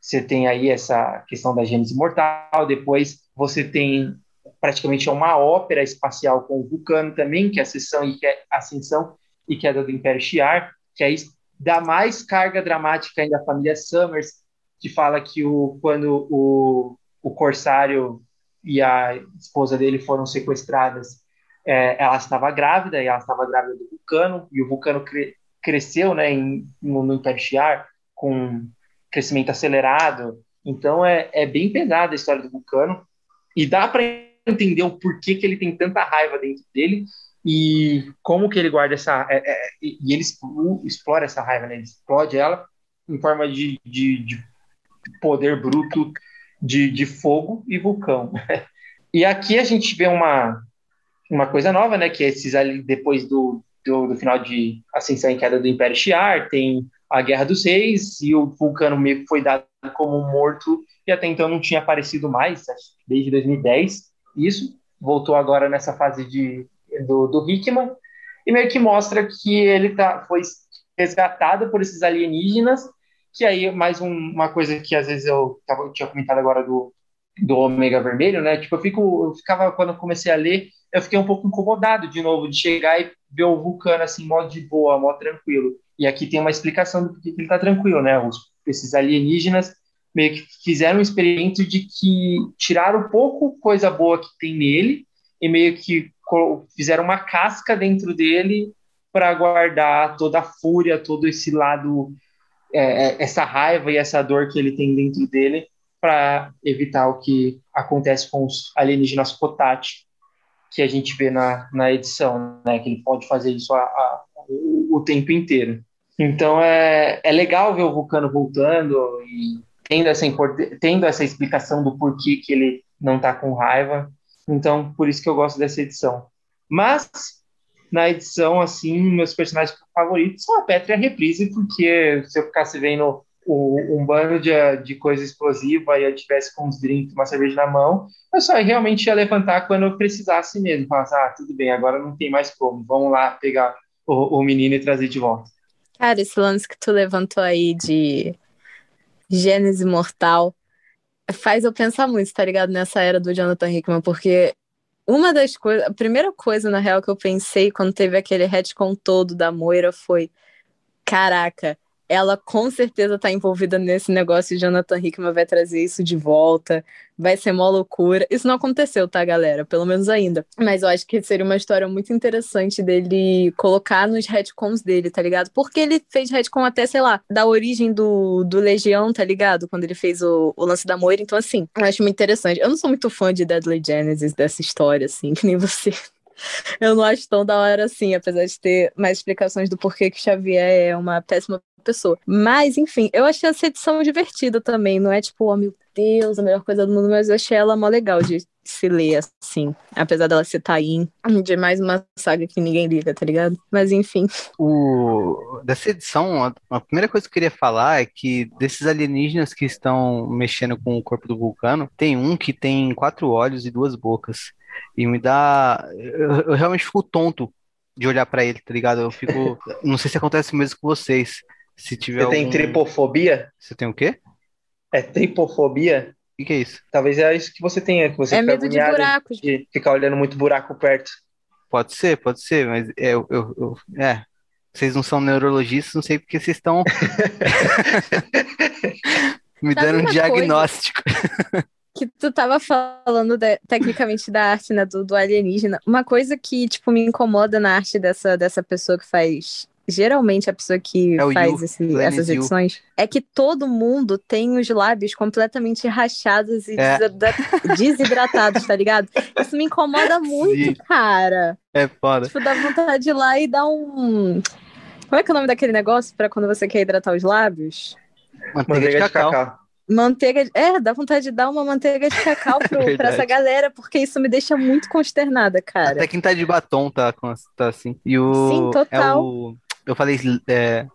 você tem aí essa questão da Gênesis Mortal, depois você tem praticamente uma ópera espacial com o Vulcano também, que é Ascensão e, que é, Ascensão e Queda do Império Shi'ar, que aí dá mais carga dramática ainda à família Summers, que fala que o, quando o, o Corsário e a esposa dele foram sequestradas, é, ela estava grávida, e ela estava grávida do Vulcano, e o Vulcano cresceu né, em, no, no Império Shi'ar com crescimento acelerado, então é, é bem pesada a história do Vulcano, e dá para entender o porquê que ele tem tanta raiva dentro dele, e como que ele guarda essa... É, é, e ele explora essa raiva, né? ele explode ela em forma de, de, de poder bruto de, de fogo e vulcão. *laughs* E aqui a gente vê uma, uma coisa nova, né? Que é esses ali, depois do, do, do final de Ascensão e Queda do Império Shi'ar, tem a Guerra dos Reis, e o Vulcano meio que foi dado como morto, e até então não tinha aparecido mais, desde 2010, isso. Voltou agora nessa fase de, do, do Hickman, e meio que mostra que ele tá, foi resgatado por esses alienígenas, que aí mais um, uma coisa que às vezes eu, eu tinha comentado agora do, do Ômega Vermelho, né? Tipo, eu, fico, eu ficava, quando eu comecei a ler, eu fiquei um pouco incomodado de novo, de chegar e ver o Vulcano assim, modo de boa, modo tranquilo. E aqui tem uma explicação do que ele tá tranquilo, né? Os, esses alienígenas meio que fizeram um experimento de que tiraram pouco coisa boa que tem nele e meio que fizeram uma casca dentro dele para guardar toda a fúria, todo esse lado, é, é, essa raiva e essa dor que ele tem dentro dele para evitar o que acontece com os alienígenas Potati, que a gente vê na, na edição, né? Que ele pode fazer isso a, a, o, o, tempo inteiro. Então é, é legal ver o Vulcano voltando e tendo essa, tendo essa explicação do porquê que ele não está com raiva. Então, por isso que eu gosto dessa edição. Mas, na edição, assim, meus personagens favoritos são a Petra e a Reprise, porque se eu ficasse vendo o, um bando de, de coisa explosiva e eu tivesse com uns drinks, uma cerveja na mão, eu só realmente ia levantar quando eu precisasse mesmo. Falasse, ah, tudo bem, agora não tem mais como, vamos lá pegar o, o menino e trazer de volta.
Cara, esse lance que tu levantou aí de Gênese Mortal faz eu pensar muito, tá ligado? Nessa era do Jonathan Hickman, porque uma das coisas, a primeira coisa, na real, que eu pensei quando teve aquele retcon todo da Moira foi: caraca, ela com certeza tá envolvida nesse negócio e Jonathan Hickman vai trazer isso de volta, vai ser uma loucura. Isso não aconteceu, tá, galera? Pelo menos ainda. Mas eu acho que seria uma história muito interessante dele colocar nos retcons dele, tá ligado? Porque ele fez retcon até, sei lá, da origem do, do Legião, tá ligado? Quando ele fez o, o lance da Moira. Então, assim, eu acho muito interessante. Eu não sou muito fã de Deadly Genesis, dessa história, assim, *laughs* que nem você. Eu não acho tão da hora assim, apesar de ter mais explicações do porquê que Xavier é uma péssima pessoa. Mas, enfim, eu achei essa edição divertida também. Não é tipo, oh meu Deus, a melhor coisa do mundo, mas eu achei ela mó legal de se ler, assim. Apesar dela ser Tain, de mais uma saga que ninguém liga, tá ligado? Mas enfim.
O... Dessa edição, a primeira coisa que eu queria falar é que desses alienígenas que estão mexendo com o corpo do vulcano, tem um que tem quatro olhos e duas bocas. E me dá. Eu, eu realmente fico tonto de olhar para ele, tá ligado? Eu fico. *laughs* Não sei se acontece mesmo com vocês. Se tiver
Você
algum...
tem tripofobia?
Você tem o quê?
É tripofobia?
O que, que, é isso?
Talvez é isso que você tenha, que você
é medo de buracos.
De ficar olhando muito buraco perto.
Pode ser, pode ser, mas é, eu, eu, eu, é. Vocês não são neurologistas, não sei porque vocês estão *laughs* me dando um diagnóstico. *laughs*
que tu tava falando de, tecnicamente da arte, né, do, do, alienígena. Uma coisa que, tipo, me incomoda na arte dessa, dessa pessoa que faz geralmente a pessoa que é faz esse, essas edições, é que todo mundo tem os lábios completamente rachados e é. desidratados, tá ligado? Isso me incomoda *laughs* muito, Sim. cara.
É foda.
Tipo, dá vontade de ir lá e dar um. Como é que é o nome daquele negócio para quando você quer hidratar os lábios?
Manteiga, manteiga de, cacau. de cacau.
Manteiga. É, dá vontade de dar uma manteiga de cacau *laughs* pro, pra essa galera, porque isso me deixa muito consternada, cara.
Até quem tá de batom tá, tá assim. E o.
Sim, total.
É o eu falei é,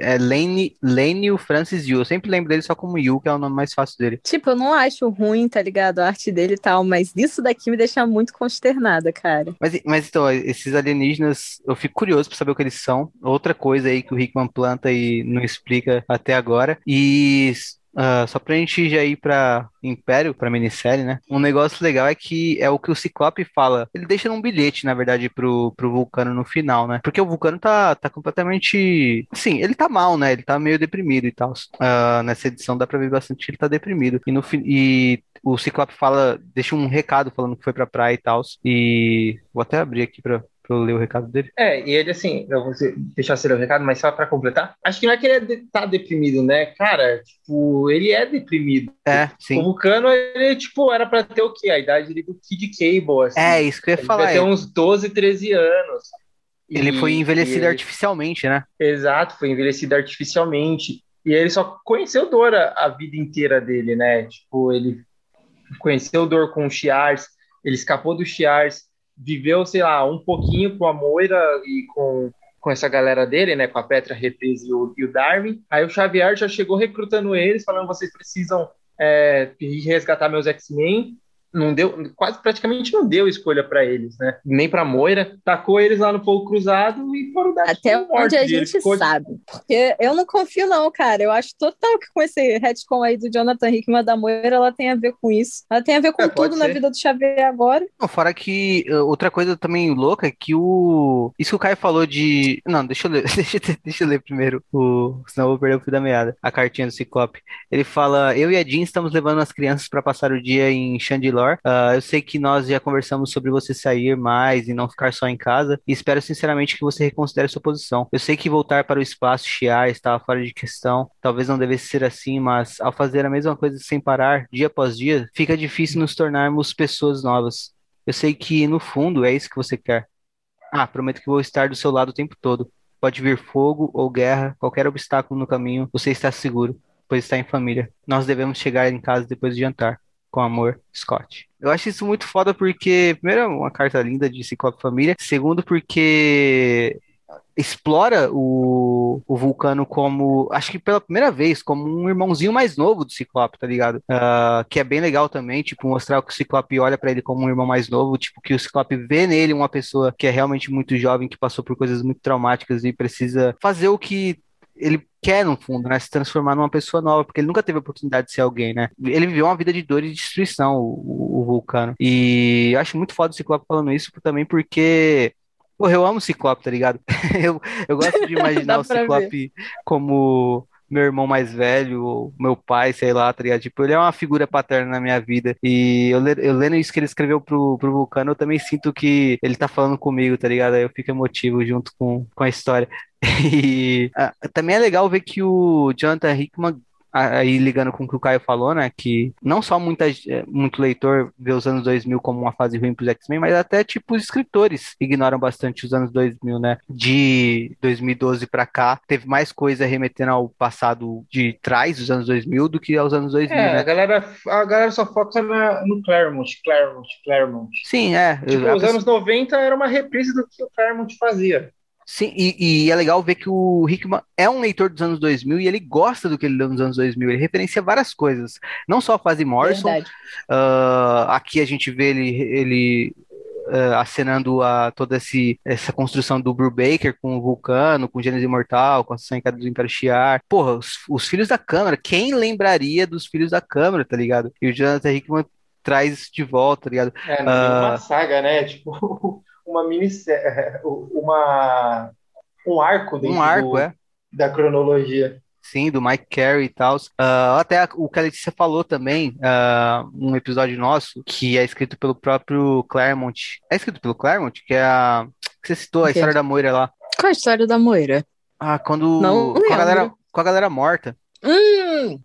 é Lane, Lane Francis Yu. Eu sempre lembro dele só como Yu, que é o nome mais fácil dele.
Tipo, eu não acho ruim, tá ligado? A arte dele e tal, mas isso daqui me deixa muito consternada, cara.
Mas, mas então, esses alienígenas, eu fico curioso pra saber o que eles são. Outra coisa aí que o Hickman planta e não explica até agora. E Uh, só pra gente já ir pra Império, pra minissérie, né? Um negócio legal é que é o que o Ciclope fala. Ele deixa um bilhete, na verdade, pro, pro Vulcano no final, né? Porque o Vulcano tá, tá completamente. Sim, ele tá mal, né? Ele tá meio deprimido e tal. Uh, nessa edição dá pra ver bastante que ele tá deprimido. E, no, e o Ciclope fala, deixa um recado falando que foi pra praia e tal. E vou até abrir aqui pra, pra eu ler o recado dele?
É, e ele assim, eu vou deixar você ler o recado, mas só pra completar, acho que não é que ele é tá deprimido, né? Cara, tipo, ele é deprimido.
É, sim.
O Vulcano, ele, tipo, era pra ter o quê? A idade do Kid Cable, assim.
É, isso que eu ia
ele
falar.
Ele ter uns 12, 13 anos.
Ele e, foi envelhecido e... artificialmente, né?
Exato, foi envelhecido artificialmente. E ele só conheceu Dora a vida inteira dele, né? Tipo, ele conheceu dor com o Chiars, ele escapou do Chiars, viveu, sei lá, um pouquinho com a Moira e com, com essa galera dele, né, com a Petra Retes e o, e o Darwin. Aí o Xavier já chegou recrutando eles, falando vocês precisam é, resgatar meus X-Men não deu, quase praticamente não deu escolha para eles, né? Nem para Moira, tacou eles lá no fogo cruzado e foram dar
Até onde a gente ficou... sabe. Porque eu não confio não, cara. Eu acho total que com esse retcon aí do Jonathan Hickman da Moira, ela tem a ver com isso. Ela tem a ver com é, tudo na vida do Xavier agora.
Não, fora que uh, outra coisa também louca é que o isso que o Caio falou de, não, deixa eu ler, *laughs* deixa, deixa eu ler primeiro o, senão eu vou perder o fio da meada. A cartinha do Ciclope. Ele fala: "Eu e a Jean estamos levando as crianças para passar o dia em Uh, eu sei que nós já conversamos sobre você sair mais e não ficar só em casa, e espero sinceramente que você reconsidere sua posição. Eu sei que voltar para o espaço chiar estava fora de questão, talvez não devesse ser assim, mas ao fazer a mesma coisa sem parar, dia após dia, fica difícil nos tornarmos pessoas novas. Eu sei que, no fundo, é isso que você quer. Ah, prometo que vou estar do seu lado o tempo todo. Pode vir fogo ou guerra, qualquer obstáculo no caminho, você está seguro, pois está em família. Nós devemos chegar em casa depois de jantar. Com amor, Scott. Eu acho isso muito foda porque, primeiro, é uma carta linda de Ciclope Família. Segundo, porque explora o, o Vulcano como, acho que pela primeira vez, como um irmãozinho mais novo do Ciclope, tá ligado? Uh, que é bem legal também, tipo, mostrar que o Ciclope olha para ele como um irmão mais novo, tipo, que o Ciclope vê nele uma pessoa que é realmente muito jovem, que passou por coisas muito traumáticas e precisa fazer o que ele quer, no fundo, né, se transformar numa pessoa nova, porque ele nunca teve a oportunidade de ser alguém, né? Ele viveu uma vida de dor e de destruição, o, o, Vulcano. E eu acho muito foda o Ciclope falando isso também porque Porra, eu amo o Ciclope, tá ligado? *laughs* eu, eu gosto de *laughs* imaginar o Ciclope ver. como meu irmão mais velho, meu pai, sei lá, tá ligado? Tipo, ele é uma figura paterna na minha vida. E eu, eu lendo isso que ele escreveu pro, pro Vulcano, eu também sinto que ele tá falando comigo, tá ligado? Aí eu fico emotivo junto com, com a história. *laughs* E ah, também é legal ver que o Jonathan Hickman aí ligando com o que o Caio falou, né, que não só muita, é, muito leitor vê os anos 2000 como uma fase ruim para os X-Men, mas até, tipo, os escritores ignoram bastante os anos 2000, né, de 2012 para cá, teve mais coisa remetendo ao passado de trás dos anos 2000 do que aos anos 2000,
é,
né?
a galera, a galera só foca na, no Claremont, Claremont, Claremont.
Sim, é.
Tipo, os anos 90 era uma reprise do que o Claremont fazia.
Sim, e, e, é legal ver que o Hickman é um leitor dos anos 2000 e ele gosta do que ele leu nos anos 2000. Ele referencia várias coisas, não só a fase Morrison. Uh, aqui a gente vê ele, ele uh, acenando a toda esse, essa construção do Brubaker com o Vulcano, com o Gênesis Imortal, com a Ascensão do Império Shiar. Porra, os, os, Filhos da Câmara. Quem lembraria dos Filhos da Câmara, tá ligado? E o Jonathan Hickman traz isso de volta, tá ligado?
É, uh, uma saga, né? Tipo *laughs* uma mini *laughs* uma um arco dentro
um arco,
do,
é.
da cronologia.
Sim, do Mike Carey e tal. Uh, até o que a Letícia falou também, uh, um episódio nosso, que é escrito pelo próprio Claremont. É escrito pelo Claremont? Que é a. Que você citou, a okay. história da Moira lá.
Qual a história da Moira?
Ah, quando. Não com, a galera, com a galera morta.
Hum!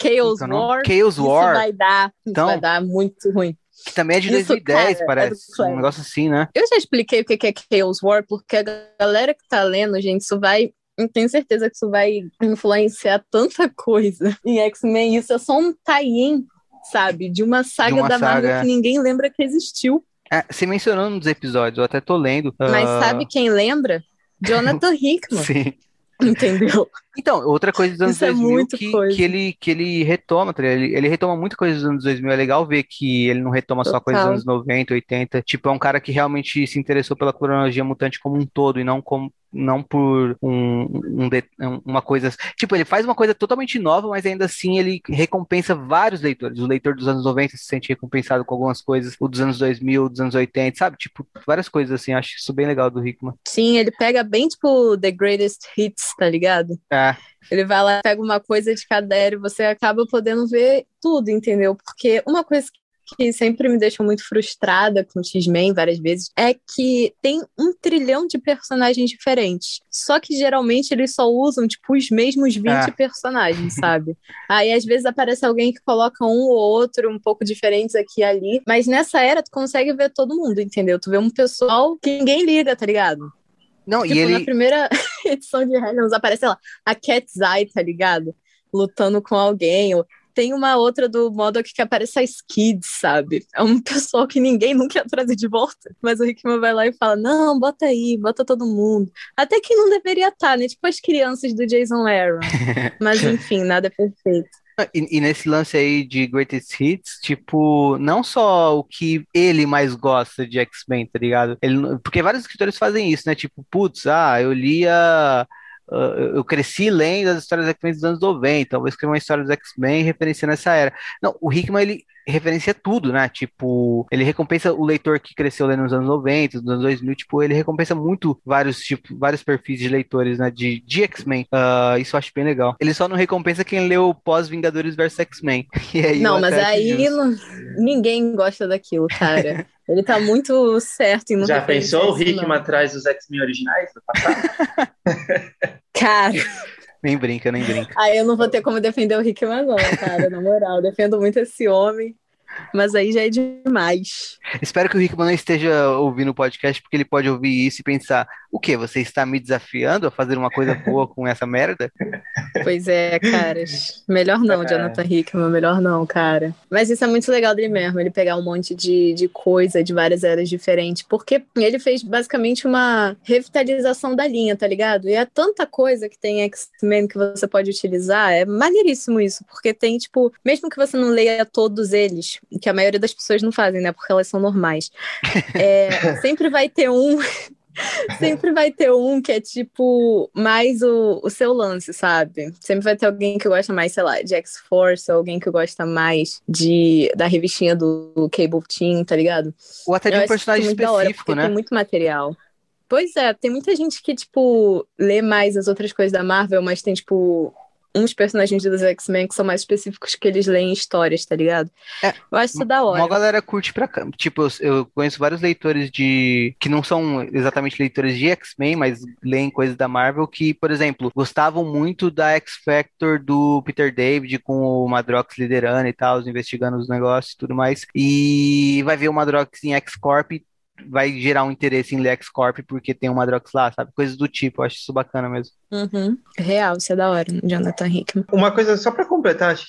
Chaos War.
Chaos War.
Isso vai dar. Isso então, vai dar muito ruim.
Que também é de Isso, 2010, cara, parece. É um negócio assim, né?
Eu já expliquei o que é Chaos War, porque a galera que tá lendo, gente, isso vai eu tenho certeza que isso vai influenciar tanta coisa em X-Men. Isso é só um tie-in, sabe? De uma saga de uma da Marvel saga... que ninguém lembra que existiu.
É, você mencionou nos episódios, eu até tô lendo.
Mas uh... sabe quem lembra? Jonathan *laughs* Hickman.
Sim.
Entendeu?
Então, outra coisa dos anos Isso 2000 é que, que, ele, que ele retoma, tá ele, ele retoma muita coisa dos anos 2000. É legal ver que ele não retoma Total. só coisas dos anos 90, 80. Tipo, é um cara que realmente se interessou pela cronologia mutante como um todo e não como não por um, um, uma coisa. Tipo, ele faz uma coisa totalmente nova, mas ainda assim ele recompensa vários leitores. O leitor dos anos 90 se sente recompensado com algumas coisas, o dos anos 2000, dos anos 80, sabe? Tipo, várias coisas assim. Acho isso bem legal do Hickman.
Sim, ele pega bem, tipo, The Greatest Hits, tá ligado?
É.
Ele vai lá, pega uma coisa de cada era e você acaba podendo ver tudo, entendeu? Porque uma coisa que sempre me deixou muito frustrada com X-Men várias vezes é que tem um trilhão de personagens diferentes. Só que geralmente eles só usam, tipo, os mesmos 20 ah. personagens, *laughs* sabe? Aí às vezes aparece alguém que coloca um ou outro um pouco diferentes aqui e ali. Mas nessa era tu consegue ver todo mundo, entendeu? Tu vê um pessoal que ninguém liga, tá ligado?
Não,
tipo,
e ele...
na primeira *laughs* edição de Hellions aparece, sei lá, a Cat's Eye, tá ligado? Lutando com alguém, ou Tem uma outra do Modok que aparece a Skid, sabe? É um *laughs* pessoal que ninguém nunca ia trazer de volta. Mas o Hickman vai lá e fala: não, bota aí, bota todo mundo. Até que não deveria estar, né? Tipo as crianças do Jason Aaron. *laughs* Mas enfim, nada é perfeito.
E, e, nesse lance aí de Greatest Hits, tipo, não só o que ele mais gosta de X-Men, tá ligado? Ele, porque vários escritores fazem isso, né? Tipo, putz, ah, eu lia. Uh, eu cresci lendo as histórias X-Men dos anos 90, talvez escrever uma história dos X-Men referenciando essa era. Não, o Hickman, ele referencia tudo, né? Tipo, ele recompensa o leitor que cresceu lendo nos anos 90, nos anos 2000, tipo, ele recompensa muito vários tipo, vários perfis de leitores, né? De, de X-Men. Uh, isso eu acho bem legal. Ele só não recompensa quem leu pós-Vingadores vs X-Men. *laughs*
Não, mas aí não, ninguém gosta daquilo, cara. *laughs* Ele tá muito certo em não
Já pensou o Hickman atrás dos X-Men originais do passado? *laughs*
cara.
Nem brinca, nem brinca.
Aí eu não vou ter como defender o Rickman, não, cara, na moral. Defendo muito esse homem. Mas aí já é demais.
Espero que o Rickman não esteja ouvindo o podcast, porque ele pode ouvir isso e pensar: o que? Você está me desafiando a fazer uma coisa boa com essa merda?
Pois é, caras. Melhor não, é. Jonathan Hickman, melhor não, cara. Mas isso é muito legal dele mesmo, ele pegar um monte de, de coisa de várias eras diferentes, porque ele fez basicamente uma revitalização da linha, tá ligado? E é tanta coisa que tem X-Men que você pode utilizar, é maneiríssimo isso, porque tem, tipo, mesmo que você não leia todos eles, que a maioria das pessoas não fazem, né? Porque elas são normais. É, *laughs* sempre vai ter um. sempre vai ter um que é tipo mais o, o seu lance, sabe? Sempre vai ter alguém que gosta mais, sei lá, de X-Force, alguém que gosta mais de da revistinha do, Cable Team, tá ligado?
Ou até de um personagem específico,
hora,
né?
Tem muito material. Pois é, tem muita gente que, tipo, lê mais as outras coisas da Marvel, mas tem, tipo, uns personagens dos X-Men que são mais específicos que eles leem histórias, tá ligado?
É,
eu acho isso da hora.
Uma galera curte pra cá. Tipo, eu, eu, conheço vários leitores de. que não são exatamente leitores de X-Men, mas leem coisas da Marvel, que, por exemplo, gostavam muito da X-Factor do Peter David com o Madrox liderando e tal, investigando os negócios e tudo mais. E vai ver o Madrox em X-Corp vai gerar um interesse em Lex Corp porque tem uma Madrox lá, sabe? Coisas do tipo, eu acho isso bacana mesmo.
Uhum. Real, isso é da hora, Jonathan Hickman.
Uma coisa só para completar, acho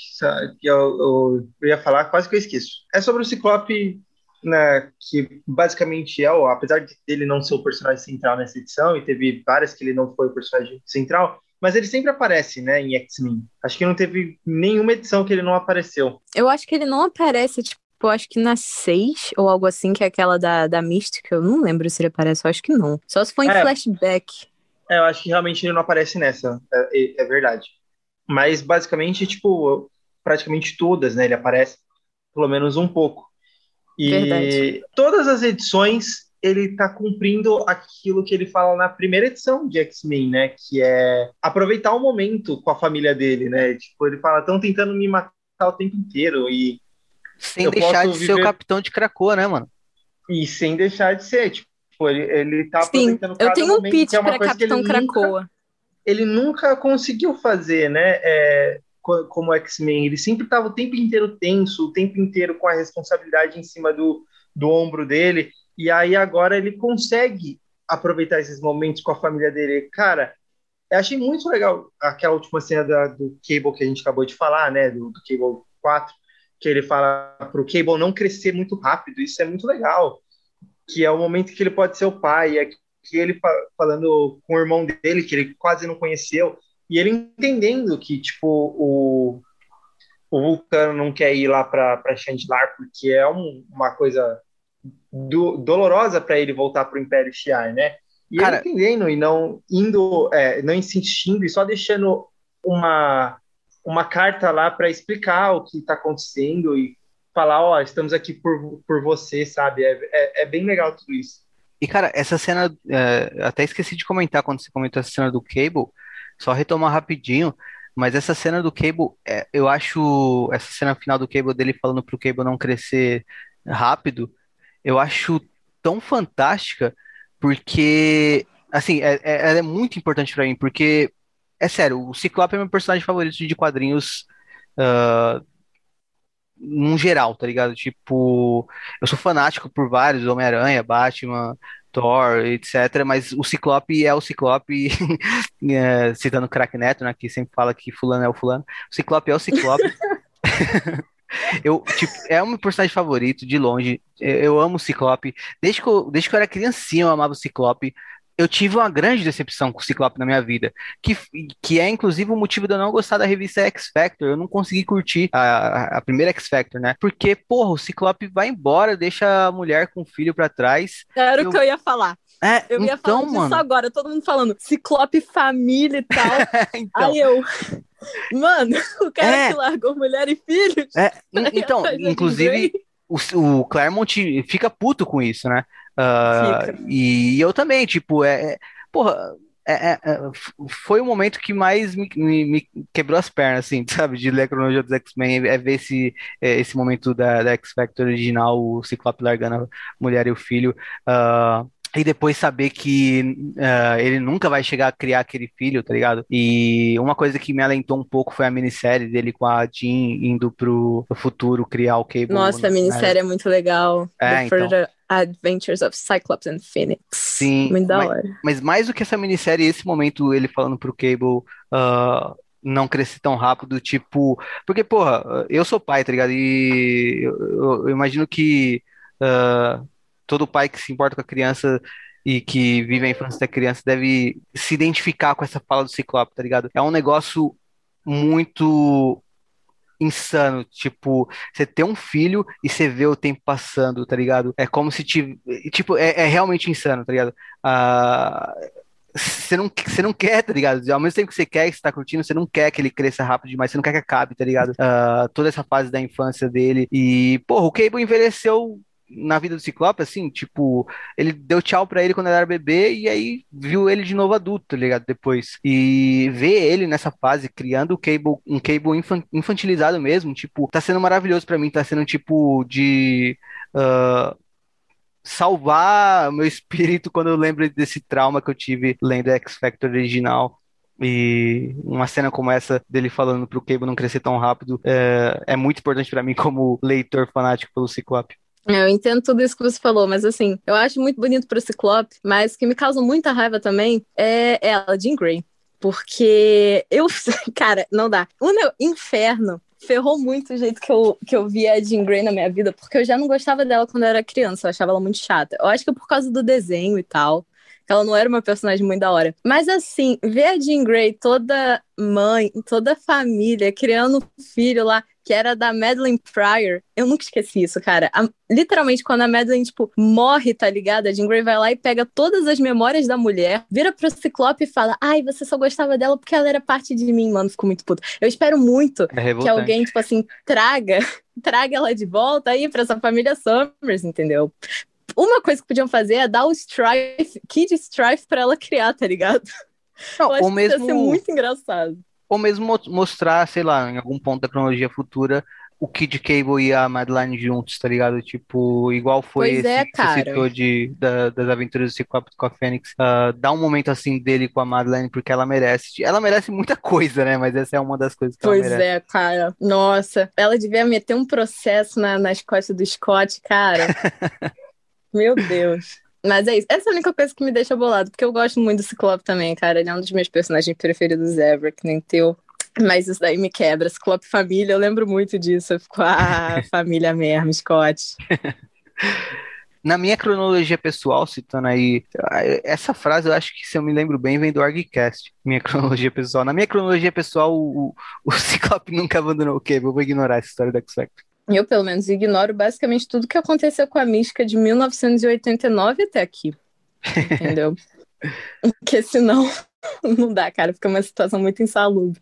que eu, eu, eu, ia falar, quase que eu esqueço. É sobre o Ciclope, né, que basicamente é, ó, apesar de ele não ser o personagem central nessa edição, e teve várias que ele não foi o personagem central, mas ele sempre aparece, né, em X-Men. Acho que não teve nenhuma edição que ele não apareceu.
Eu acho que ele não aparece, Tipo, eu acho que na 6 ou algo assim, que é aquela da, da Mística. Eu não lembro se ele aparece, eu acho que não. Só se for em é, flashback.
É, eu acho que realmente ele não aparece nessa. É, é, é, verdade. Mas basicamente, tipo, praticamente todas, né? Ele aparece pelo menos um pouco. E verdade. todas as edições ele tá cumprindo aquilo que ele fala na primeira edição de X-Men, né? Que é aproveitar o momento com a família dele, né? Tipo, ele fala, estão tentando me matar o tempo inteiro e
sem eu deixar de viver... ser o capitão de Krakoa, né, mano?
E sem deixar de ser, tipo, ele, ele tá
Sim, eu tenho um pitch é pra Capitão Krakoa.
Nunca, ele nunca conseguiu fazer, né, é, como X-Men. Ele sempre tava o tempo inteiro tenso, o tempo inteiro com a responsabilidade em cima do, do ombro dele. E aí agora ele consegue aproveitar esses momentos com a família dele. Cara, eu achei muito legal aquela última cena da, do Cable que a gente acabou de falar, né, do, do Cable 4, que ele fala para o Cable não crescer muito rápido. Isso é muito legal, que é o momento que ele pode ser o pai, é que ele falando com o irmão dele que ele quase não conheceu e ele entendendo que tipo o o Vulcano não quer ir lá para Chandlar porque é um, uma coisa do, dolorosa para ele voltar para o Império Shi'ar, né? E Cara... ele entendendo e não indo, é, não insistindo e só deixando uma uma carta lá para explicar o que está acontecendo e falar, ó, oh, estamos aqui por, por você, sabe? É, é, é, bem legal tudo isso.
E, cara, essa cena, é, até esqueci de comentar quando você comentou essa cena do Cable, só retomar rapidinho, mas essa cena do Cable, é, eu acho, essa cena final do Cable, dele falando pro Cable não crescer rápido, eu acho tão fantástica, porque, assim, é, é, ela é muito importante para mim, porque é sério, o Ciclope é meu personagem favorito de quadrinhos uh, num geral, tá ligado? Tipo, eu sou fanático por vários, Homem-Aranha, Batman, Thor, etc. Mas o Ciclope é o Ciclope, *laughs* é, citando o Crack Neto, né? Que sempre fala que fulano é o fulano. O Ciclope é o Ciclope. *laughs* Eu, tipo, é o meu personagem favorito, de longe. Eu, eu amo o Ciclope. Desde que eu, desde que eu era criancinha, eu amava o Ciclope. Eu tive uma grande decepção com o Ciclope na minha vida, que, que é inclusive o motivo de eu não gostar da revista X Factor. Eu não consegui curtir a, a primeira X Factor, né? Porque, porra, o Ciclope vai embora, deixa a mulher com o filho pra trás.
Era
Eu-
o que eu ia falar.
É,
Eu ia
então,
falar disso
mano.
agora, todo mundo falando Ciclope família e tal. *laughs*
então,
Aí eu. Mano, *laughs* o cara
É.
que largou mulher e filhos.
é, *laughs* então, inclusive, o, o Claremont fica puto com isso, né?
Fica.
e eu também, tipo, é, é- porra, é- é- é, foi o momento que mais me, me- me quebrou as pernas, assim, *laughs* sabe, de ler a cronologia dos X-Men, é ver esse, é, esse momento da, da X-Factor original, o Ciclope largando a mulher e o filho, ah, e depois saber que ah, ele nunca vai chegar a criar aquele filho, tá ligado? E uma coisa que me alentou um pouco foi a minissérie dele com a Jean indo pro, futuro criar o Cable.
Nossa, a
né?
minissérie é muito legal.
É,
The
então.
Further Adventures of Cyclops and Phoenix.
Sim,
Muito da hora.
Mas mais do que essa minissérie, esse momento ele falando pro Cable ah, não crescer tão rápido, tipo. Porque, porra, eu sou pai, tá ligado? E eu, eu- imagino que ah, todo pai que se importa com a criança e que vive a infância da criança deve se identificar com essa fala do Ciclope, tá ligado? É um negócio muito insano, tipo, você ter um filho e você vê o tempo passando, tá ligado? É como se tive, tipo, é, é realmente insano, tá ligado? Ah, você não, você não quer, tá ligado? Ao mesmo tempo que você quer, que você tá curtindo, você não quer que ele cresça rápido demais, você não quer que acabe, tá ligado? Ah, toda essa fase da infância dele. E, porra, o Cable envelheceu na vida do Ciclope, assim, tipo, ele deu tchau pra ele quando ele era bebê e aí viu ele de novo adulto, tá ligado? Depois. E ver ele nessa fase criando o Cable, um Cable infan- infantilizado mesmo, tipo, tá sendo maravilhoso pra mim, tá sendo tipo de. ah, salvar meu *laughs* espírito quando eu lembro desse trauma que eu tive lendo X Factor original. E uma cena como essa dele falando pro Cable não crescer tão rápido é, é muito importante pra mim como leitor fanático pelo Ciclope.
Eu entendo tudo isso que você falou, mas assim, eu acho muito bonito pro Ciclope, mas que me causa muita raiva também é ela, Jean Grey. Porque eu, *laughs* cara, não dá. O meu inferno ferrou muito o jeito que eu, que eu via a Jean Grey na minha vida, porque eu já não gostava dela quando eu era criança, eu achava ela muito chata. Eu acho que é por causa do desenho e tal, ela não era uma personagem muito da hora. Mas assim, ver a Jean Grey toda mãe, toda família, criando um filho lá, que era da Madeline Pryor, eu nunca esqueci isso, cara. A- literalmente, quando a Madeline, tipo, morre, tá ligada? A Jean Grey vai lá e pega todas as memórias da mulher, vira pro Ciclope e fala: Ai, você só gostava dela porque ela era parte de mim, mano. Ficou muito puto. Eu espero muito
É
que alguém, tipo assim, traga, *laughs* traga ela de volta aí pra essa família Summers, entendeu? Uma coisa que podiam fazer é dar o Strife, Kid Strife pra ela criar, tá ligado?
Não,
Eu acho
ou
que isso ia ser
mesmo,
muito engraçado.
ou mesmo mo- mostrar, sei lá, em algum ponto da cronologia futura, o Kid Cable e a Madeline juntos, tá ligado? Tipo, igual foi
Pois
esse
é,
que você
cara.
citou de, da- das aventuras do Ciclope com a Fênix. Ah, dá um momento assim dele com a Madeline, porque ela merece. Ela merece muita coisa, né? Mas essa é uma das coisas que ela
Pois
merece.
é, cara. Nossa, ela devia meter um processo na, nas costas do Scott, cara. *laughs* Meu Deus. Mas é isso. Essa é a única coisa que me deixa bolado, porque eu gosto muito do Ciclope também, cara. Ele é um dos meus personagens preferidos ever, que nem teu. Mas isso daí me quebra. Ciclope família, eu lembro muito disso. Eu fico, ah, *laughs* família mesmo, Scott. *laughs*
Na minha cronologia pessoal, citando aí, essa frase eu acho que, se eu me lembro bem, vem do ArgCast. Minha *laughs* cronologia pessoal. Na minha cronologia pessoal, o, o Ciclope nunca abandonou o Cable. Eu vou ignorar essa história do X-Factor.
Eu, pelo menos, ignoro basicamente tudo que aconteceu com a mística de 1989 até aqui. *laughs* Entendeu? Porque senão *laughs* não dá, cara. Fica uma situação muito insalubre.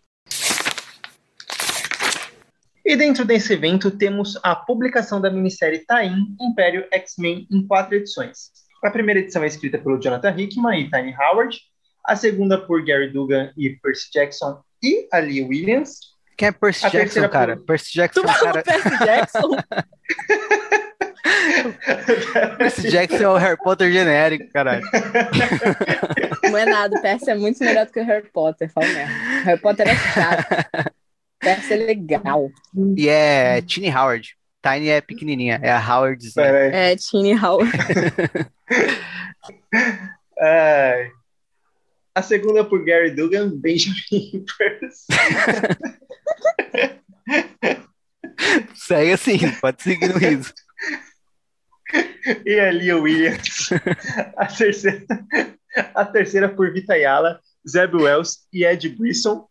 E dentro desse evento temos a publicação da minissérie Tain Império X-Men em quatro edições. A primeira edição é escrita pelo Jonathan Hickman e Tiny Howard, a segunda por Gary Dugan e Percy Jackson e a Lee Williams.
Quem é Percy
A
Jackson,
terceira
cara?
por-
Percy Jackson,
Tu
cara.
Percy Jackson? *laughs*
Percy Jackson é o Harry Potter genérico, caralho.
Não é nada. Percy é muito melhor do que o Harry Potter. Fala mesmo. Harry Potter é chato. Percy é legal.
E é Tiny Howard. Tiny é pequenininha, é a Howard.
Pera aí.
É, Tiny Howard.
Ai. A segunda por Gary Dugan, Benjamin Percy. *laughs*
Segue assim, pode seguir no riso.
E a Lia Williams. A terceira, a terceira por Vita Ayala, Zeb Wells e Ed Brisson.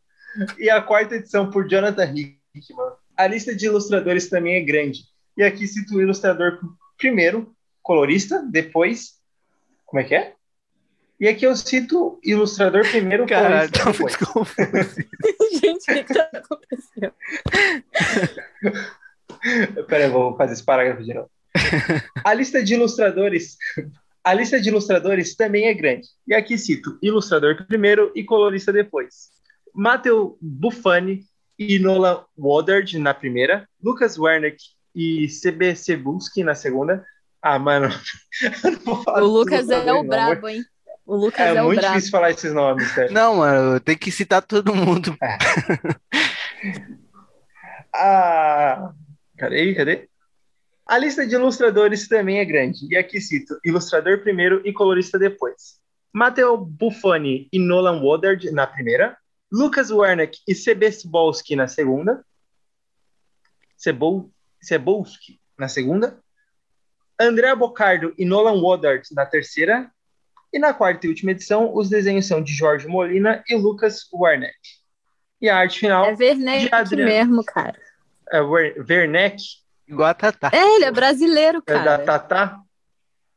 E a quarta edição por Jonathan Hickman. A lista de ilustradores também é grande. E aqui cito o ilustrador primeiro, colorista, depois. Como é que é? E aqui eu cito ilustrador primeiro, *laughs*
Caralho,
colorista
tá
depois.
muito confuso.
Gente, o que que tá acontecendo? *laughs*
Pera aí, eu vou fazer esse parágrafo de novo. A lista de ilustradores, a lista de ilustradores também é grande. E aqui cito ilustrador primeiro e colorista depois. Matteo Buffani e Nolan Woodard na primeira, Lucas Wernick e CB Cebulski na segunda. Ah, mano, *laughs* eu não vou falar
O Lucas é o brabo, hein? O Lucas
É,
é,
muito difícil falar esses nomes, cara.
Não, mano, tem que citar todo mundo. *laughs*
Ah, cadê? Cadê? A lista de ilustradores também é grande. E aqui cito ilustrador primeiro e colorista depois. Matteo Buffoni e Nolan Woodard na primeira. Lucas Wernick e CB Cebulski na segunda. Cebol, na segunda. André Bocardo e Nolan Woodard na terceira. E na quarta e última edição, os desenhos são de Jorge Molina e Lucas Wernick. E a arte final
É Werneck
De Adriano.
mesmo, cara.
é Wer- Werneck,
Igual a Tatá.
É, ele é brasileiro,
é da
cara.
Tatá.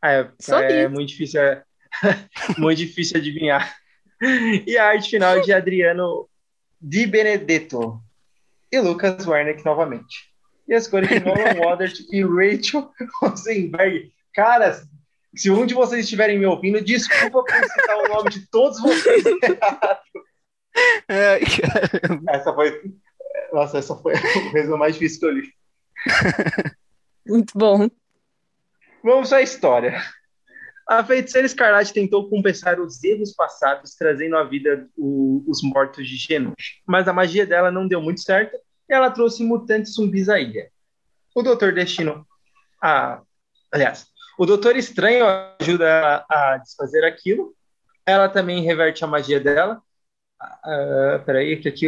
É, é
isso.
muito difícil, é, *laughs* muito difícil adivinhar. E a arte final é de Adriano Di Benedetto e Lucas Wernick novamente. E as cores de Nolan *laughs* Woodard e Rachel Rosenberg. Cara, se um de vocês estiverem me ouvindo, desculpa por citar o nome de todos vocês. *laughs*
Caramba.
Essa foi. Nossa, essa foi o resumo mais difícil que eu li.
Muito bom.
Vamos à história. A feiticeira Escarlate tentou compensar os erros passados, trazendo à vida o- os mortos de Genosha. Mas a magia dela não deu muito certo e ela trouxe mutantes zumbis à ilha. O Doutor Destino. A, aliás, o Doutor Estranho ajuda ela a desfazer aquilo. Ela também reverte a magia dela. Ah, peraí, que aqui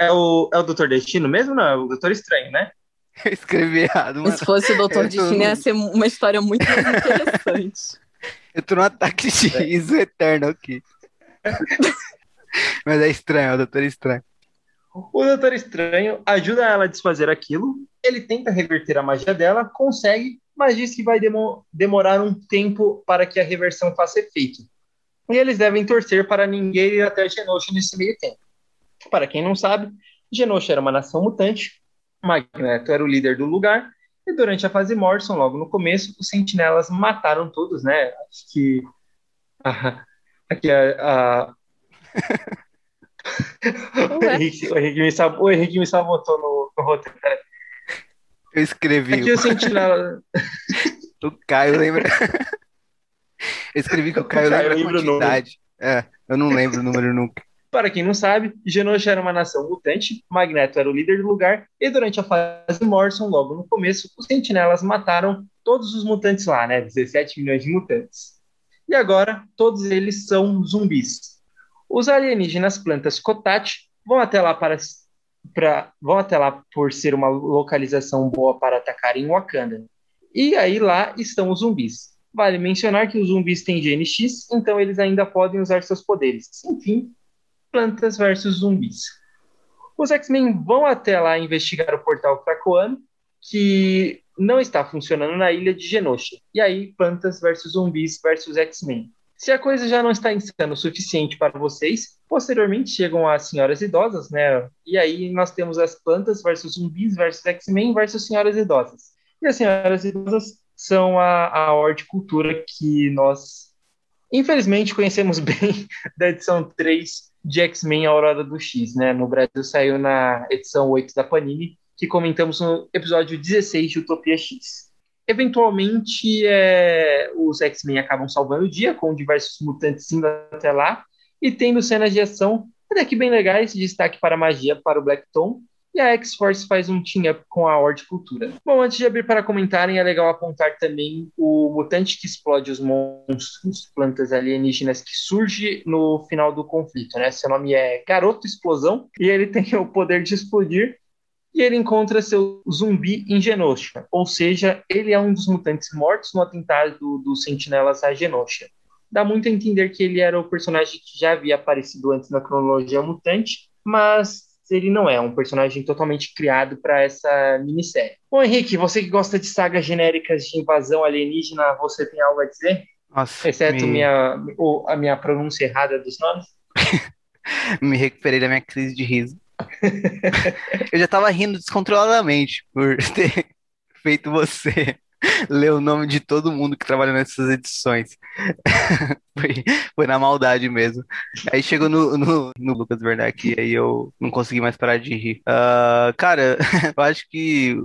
é o, é o Doutor Destino mesmo? Não, é o Doutor Estranho, né?
Eu *laughs* escrevi errado, mano.
Se fosse o Doutor Destino, ia ser uma história muito mais *laughs* interessante.
Eu tô num ataque de riso eterno aqui. *laughs* Mas é estranho, é o Doutor Estranho.
O Doutor Estranho ajuda ela a desfazer aquilo. Ele tenta reverter a magia dela, consegue, mas diz que vai demo- demorar um tempo para que a reversão faça efeito. E eles devem torcer para ninguém ir até Genosha nesse meio tempo. Para quem não sabe, Genosha era uma nação mutante, Magneto era o líder do lugar, e durante a fase Morrison, logo no começo, os sentinelas mataram todos, né? Acho que. ah, *laughs* aqui a- a, *laughs* *laughs* o. Henrique, o, Henrique me sab... o Henrique me sabotou no, no roteiro.
Eu escrevi.
Aqui o Sentinela.
O Caio lembra. Eu escrevi que o Caio
O Caio
lembra a
lembra
quantidade. É, eu não lembro o número nunca.
Para quem não sabe, Genosha era uma nação mutante, Magneto era o líder do lugar, e durante a fase Morrison, logo no começo, os sentinelas mataram todos os mutantes lá, né? 17 milhões de mutantes. E agora, todos eles são zumbis. Os alienígenas plantas Kotat vão até lá para, vão até lá por ser uma localização boa para atacar em Wakanda. E aí lá estão os zumbis. Vale mencionar que os zumbis têm gene X, então eles ainda podem usar seus poderes. Enfim, plantas versus zumbis. Os X-Men vão até lá investigar o portal Krakoano, que não está funcionando na ilha de Genosha. E aí, plantas versus zumbis versus X-Men. Se a coisa já não está insana o suficiente para vocês, posteriormente chegam as senhoras idosas, né? E aí nós temos as plantas versus zumbis versus X-Men versus senhoras idosas. E as senhoras idosas são a, a horticultura que nós, infelizmente, conhecemos *laughs* bem da edição 3 de X-Men Aurora do X, né? No Brasil saiu na edição 8 da Panini, que comentamos no episódio 16 de Utopia X. Eventualmente, é, os X-Men acabam salvando o dia, com diversos mutantes indo até lá, e tendo cenas de ação até que bem legais, destaque para a magia para o Black Tom, e a X-Force faz um team-up com a Horticultura. Bom, antes de abrir para comentarem, é legal apontar também o mutante que explode os monstros, plantas alienígenas, que surge no final do conflito, né? Seu nome é Garoto Explosão, e ele *laughs* tem o poder de explodir e ele encontra seu zumbi em Genosha, ou seja, ele é um dos mutantes mortos no atentado dos do sentinelas a Genosha. Dá muito a entender que ele era o personagem que já havia aparecido antes na cronologia mutante, mas ele não é um personagem totalmente criado para essa minissérie. Bom, Henrique, você que gosta de sagas genéricas de invasão alienígena, você tem algo a dizer?
Nossa,
Exceto
me,
minha, ou a minha pronúncia errada dos nomes? *laughs*
me recuperei da minha crise de riso. *laughs* Eu já tava rindo descontroladamente por *laughs* ter feito você ler o nome de todo mundo que trabalha nessas edições. *laughs* Foi, foi na maldade mesmo. Aí chegou no, no, no Lucas Werneck e aí eu não consegui mais parar de rir. Ah, cara, eu acho que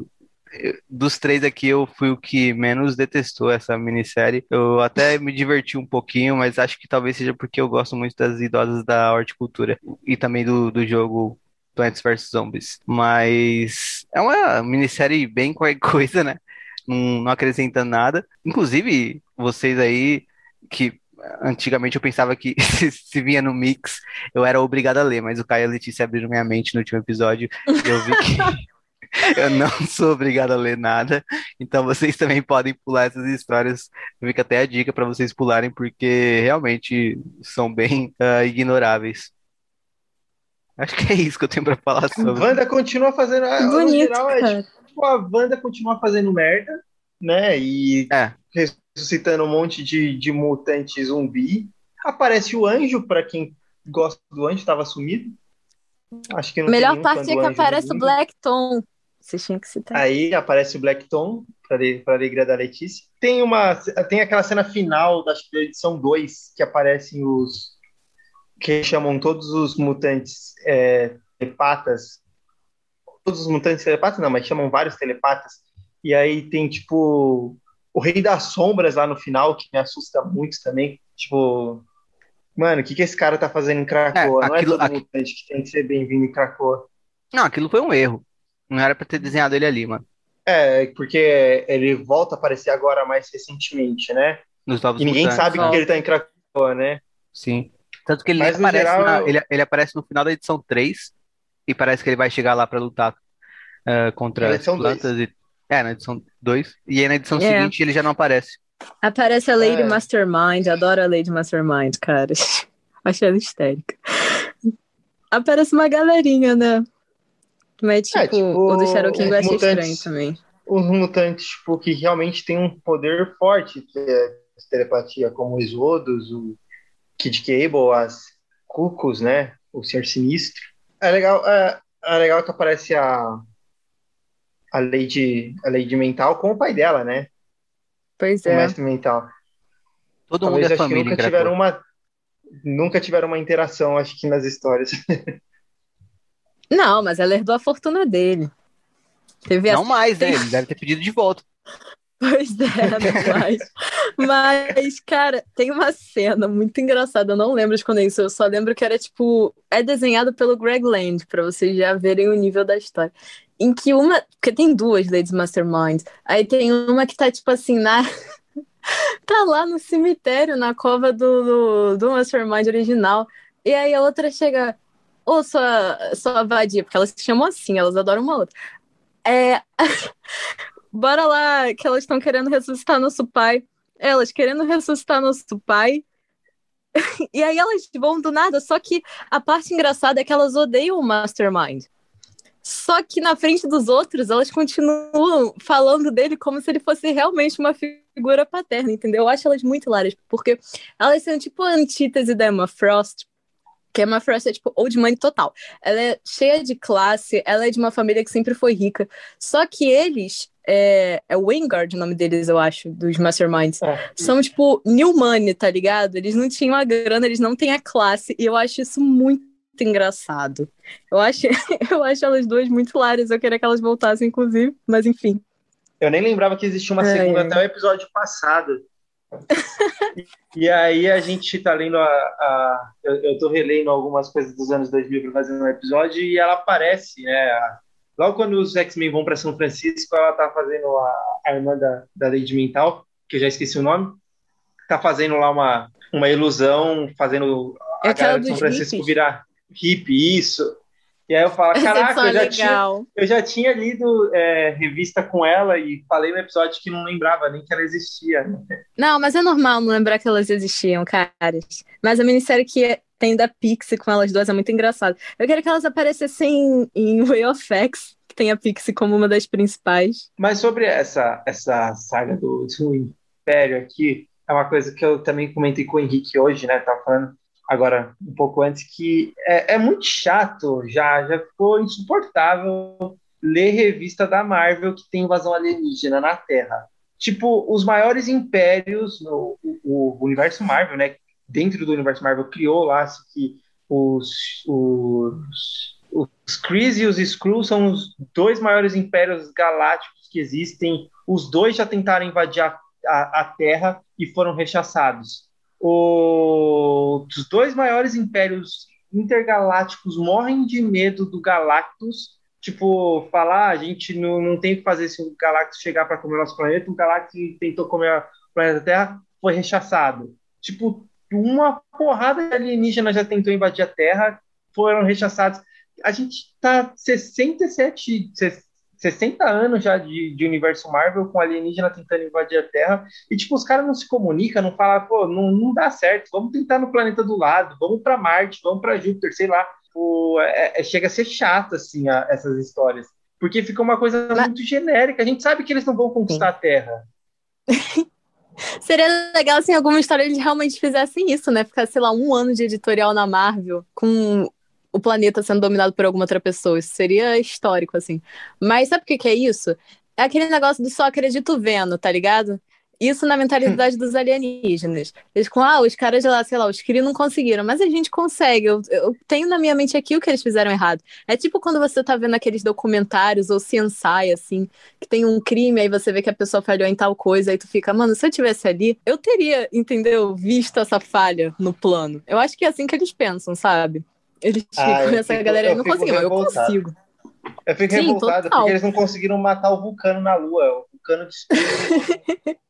dos três aqui eu fui o que menos detestou essa minissérie. Eu até me diverti um pouquinho, mas acho que talvez seja porque eu gosto muito das idosas da horticultura e também do, do jogo Plants vs Zombies. Mas é uma minissérie bem qualquer *laughs* coisa, né? Não, não acrescenta nada. Inclusive, vocês aí que antigamente eu pensava que *laughs* se, se vinha no mix, eu era obrigado a ler, mas o Caio e a Letícia abriram minha mente no último episódio e eu vi que *laughs* eu não sou obrigado a ler nada, então vocês também podem pular essas histórias. Fica até a dica para vocês pularem, porque realmente são bem uh, ignoráveis. Acho que é isso que eu tenho para falar sobre.
Wanda continua fazendo.
Bonito,
no geral, é tipo, a Wanda continua fazendo merda, né? E
É,
ressuscitando um monte de, de mutante zumbi. Aparece o anjo, para quem gosta do anjo, estava sumido. Acho que não
A
tem
melhor parte é que aparece o. Black Tom. Vocês tinham que citar.
Aí aparece o Black Tom, para alegria da Letícia. Tem, uma, tem aquela cena final da edição 2, que aparecem os. Que chamam todos os mutantes é, telepatas. Todos os mutantes telepatas, não, mas chamam vários telepatas. E aí tem, tipo, o Rei das Sombras lá no final, que me assusta muito também. Tipo, mano, o que, que esse cara tá fazendo em Krakoa?
É,
não é todo
aqui-
mutante que tem que ser bem-vindo em Krakoa.
não, aquilo foi um erro. Não era pra ter desenhado ele ali, mano.
É, porque ele volta a aparecer agora mais recentemente, né?
Nos Novos
E ninguém
Mutantes.
sabe que ele tá em Krakoa, né?
Sim. Tanto que ele
Mas,
aparece,
geral,
na- ele, ele aparece no final da edição 3 e parece que ele vai chegar lá pra lutar eh, contra
Na
as
edição
plantas e é, na edição 2. E aí na edição
É.
seguinte ele já não aparece.
Aparece a Lady
É.
Mastermind. Adoro a Lady Mastermind, cara. *laughs* Achei ela histérica. Aparece uma galerinha, né? Mas, tipo,
É, tipo,
o do Shadow King eu achei
mutantes.
estranho também.
Os mutantes, tipo, que realmente tem um poder forte, que é telepatia, como o Exodus, o Kid Cable, as Cucos, né? O Senhor Sinistro. É legal, é, é legal que aparece a a Lady, a Lady Mental com o pai dela, né?
Pois
O
é.
mestre mental.
Todo
Talvez
mundo é
acho que
família
nunca tiveram uma nunca tiveram uma interação, acho que nas histórias. *laughs*
Não, mas ela herdou a fortuna dele. Teve
Não mais, né? Ele deve ter pedido de volta.
Pois é, mais. Mas, cara, tem uma cena muito engraçada. Eu não lembro de quando é isso. Eu só lembro que era tipo. É desenhado pelo Greg Land, pra vocês já verem o nível da história. Em que uma. Porque tem duas Ladies Mastermind. Aí tem uma que tá, tipo assim, na. *laughs* tá lá no cemitério, na cova do, do, do Mastermind original. E aí a outra chega. Ô, sua, sua vadia, porque elas se chamam assim, elas adoram uma outra. É. *laughs* Bora lá, que elas estão querendo ressuscitar nosso pai. Elas querendo ressuscitar nosso pai. *laughs* e aí elas vão do nada, só que a parte engraçada é que elas odeiam o Mastermind. Só que na frente dos outros, elas continuam falando dele como se ele fosse realmente uma figura paterna, entendeu? Eu acho elas muito hilárias, porque elas são tipo a antítese da Emma Frost, que a Emma Frost é tipo old money total. Ela é cheia de classe, ela é de uma família que sempre foi rica. Só que eles, é, é Wingard o nome deles, eu acho, dos Masterminds.
É.
São tipo new money, tá ligado? Eles não tinham a grana, eles não têm a classe, e eu acho isso muito engraçado. Eu acho, *laughs* eu acho elas duas muito hilárias, eu queria que elas voltassem, inclusive, mas enfim.
Eu nem lembrava que existia uma
Ai,
segunda até o episódio passado. *laughs* e, e aí a gente tá lendo a. a- eu, eu tô relendo algumas coisas dos anos 2000 para fazer um episódio e ela aparece, né? a- Logo quando os X-Men vão para São Francisco, ela tá fazendo a, a irmã da, da Lady Mental, que eu já esqueci o nome, tá fazendo lá uma, uma ilusão, fazendo
É
a galera de São Francisco
hippies.
virar hippie, isso. E aí eu falo,
Essa
caraca, eu
é
já, tinha, eu já tinha lido é, revista com ela e falei no episódio que não lembrava nem que ela existia. né?
Não, mas é normal não lembrar que elas existiam, caras. Mas a minissérie que tem da Pixie com elas duas é muito engraçada. Eu queria que elas aparecessem em Way of X, que tem a Pixie como uma das principais.
Mas sobre essa, essa saga do, do Império aqui, é uma coisa que eu também comentei com o Henrique hoje, né? Tava falando agora um pouco antes, que é, é muito chato, já, já ficou insuportável ler revista da Marvel que tem invasão alienígena na Terra. Tipo, os maiores impérios, no, o, o universo Marvel, né? Dentro do universo Marvel, criou lá assim, que os, os, os Krees e os Skrulls são os dois maiores impérios galácticos que existem. Os dois já tentaram invadir a, a, a Terra e foram rechaçados. O- os dois maiores impérios intergalácticos morrem de medo do Galactus. Tipo, falar, "Ah, a gente não, não tem o que fazer se o Galactus chegar para comer nosso planeta. O Galactus tentou comer o planeta Terra, foi rechaçado. Tipo, uma porrada de alienígena já tentou invadir a Terra, foram rechaçados. A gente tá 67, 60 anos já de, de universo Marvel com alienígena tentando invadir a Terra. E, tipo, os caras não se comunicam, não falam, pô, não, não dá certo, vamos tentar no planeta do lado, vamos para Marte, vamos para Júpiter, sei lá. Pô, é- é- chega a ser chato, assim, a- essas histórias. Porque fica uma coisa muito genérica. A gente sabe que eles não vão conquistar a Terra. *laughs* *laughs*
Seria legal se em alguma história eles realmente fizessem isso, né? Ficar, sei lá, um ano de editorial na Marvel com o planeta sendo dominado por alguma outra pessoa. Isso seria histórico, assim. Mas sabe o que que é isso? É aquele negócio do só acredito vendo, tá ligado? Isso na mentalidade dos alienígenas. Eles com, ah, os caras lá, sei lá, os Kree não conseguiram, mas a gente consegue. Eu, eu tenho na minha mente aqui o que eles fizeram errado. É tipo quando você tá vendo aqueles documentários ou CSI, assim, que tem um crime, aí você vê que a pessoa falhou em tal coisa, aí tu fica, mano, se eu tivesse ali, eu teria, entendeu, visto essa falha no plano. Eu acho que é assim que eles pensam, sabe? Eles
Ah,
ficam,
eu
essa
fico-
galera
eu
não
fico
conseguiu, mas eu consigo.
Eu fico
Sim,
revoltado
total.
porque eles não conseguiram matar o Vulcano na Lua. O Vulcano destruiu *laughs*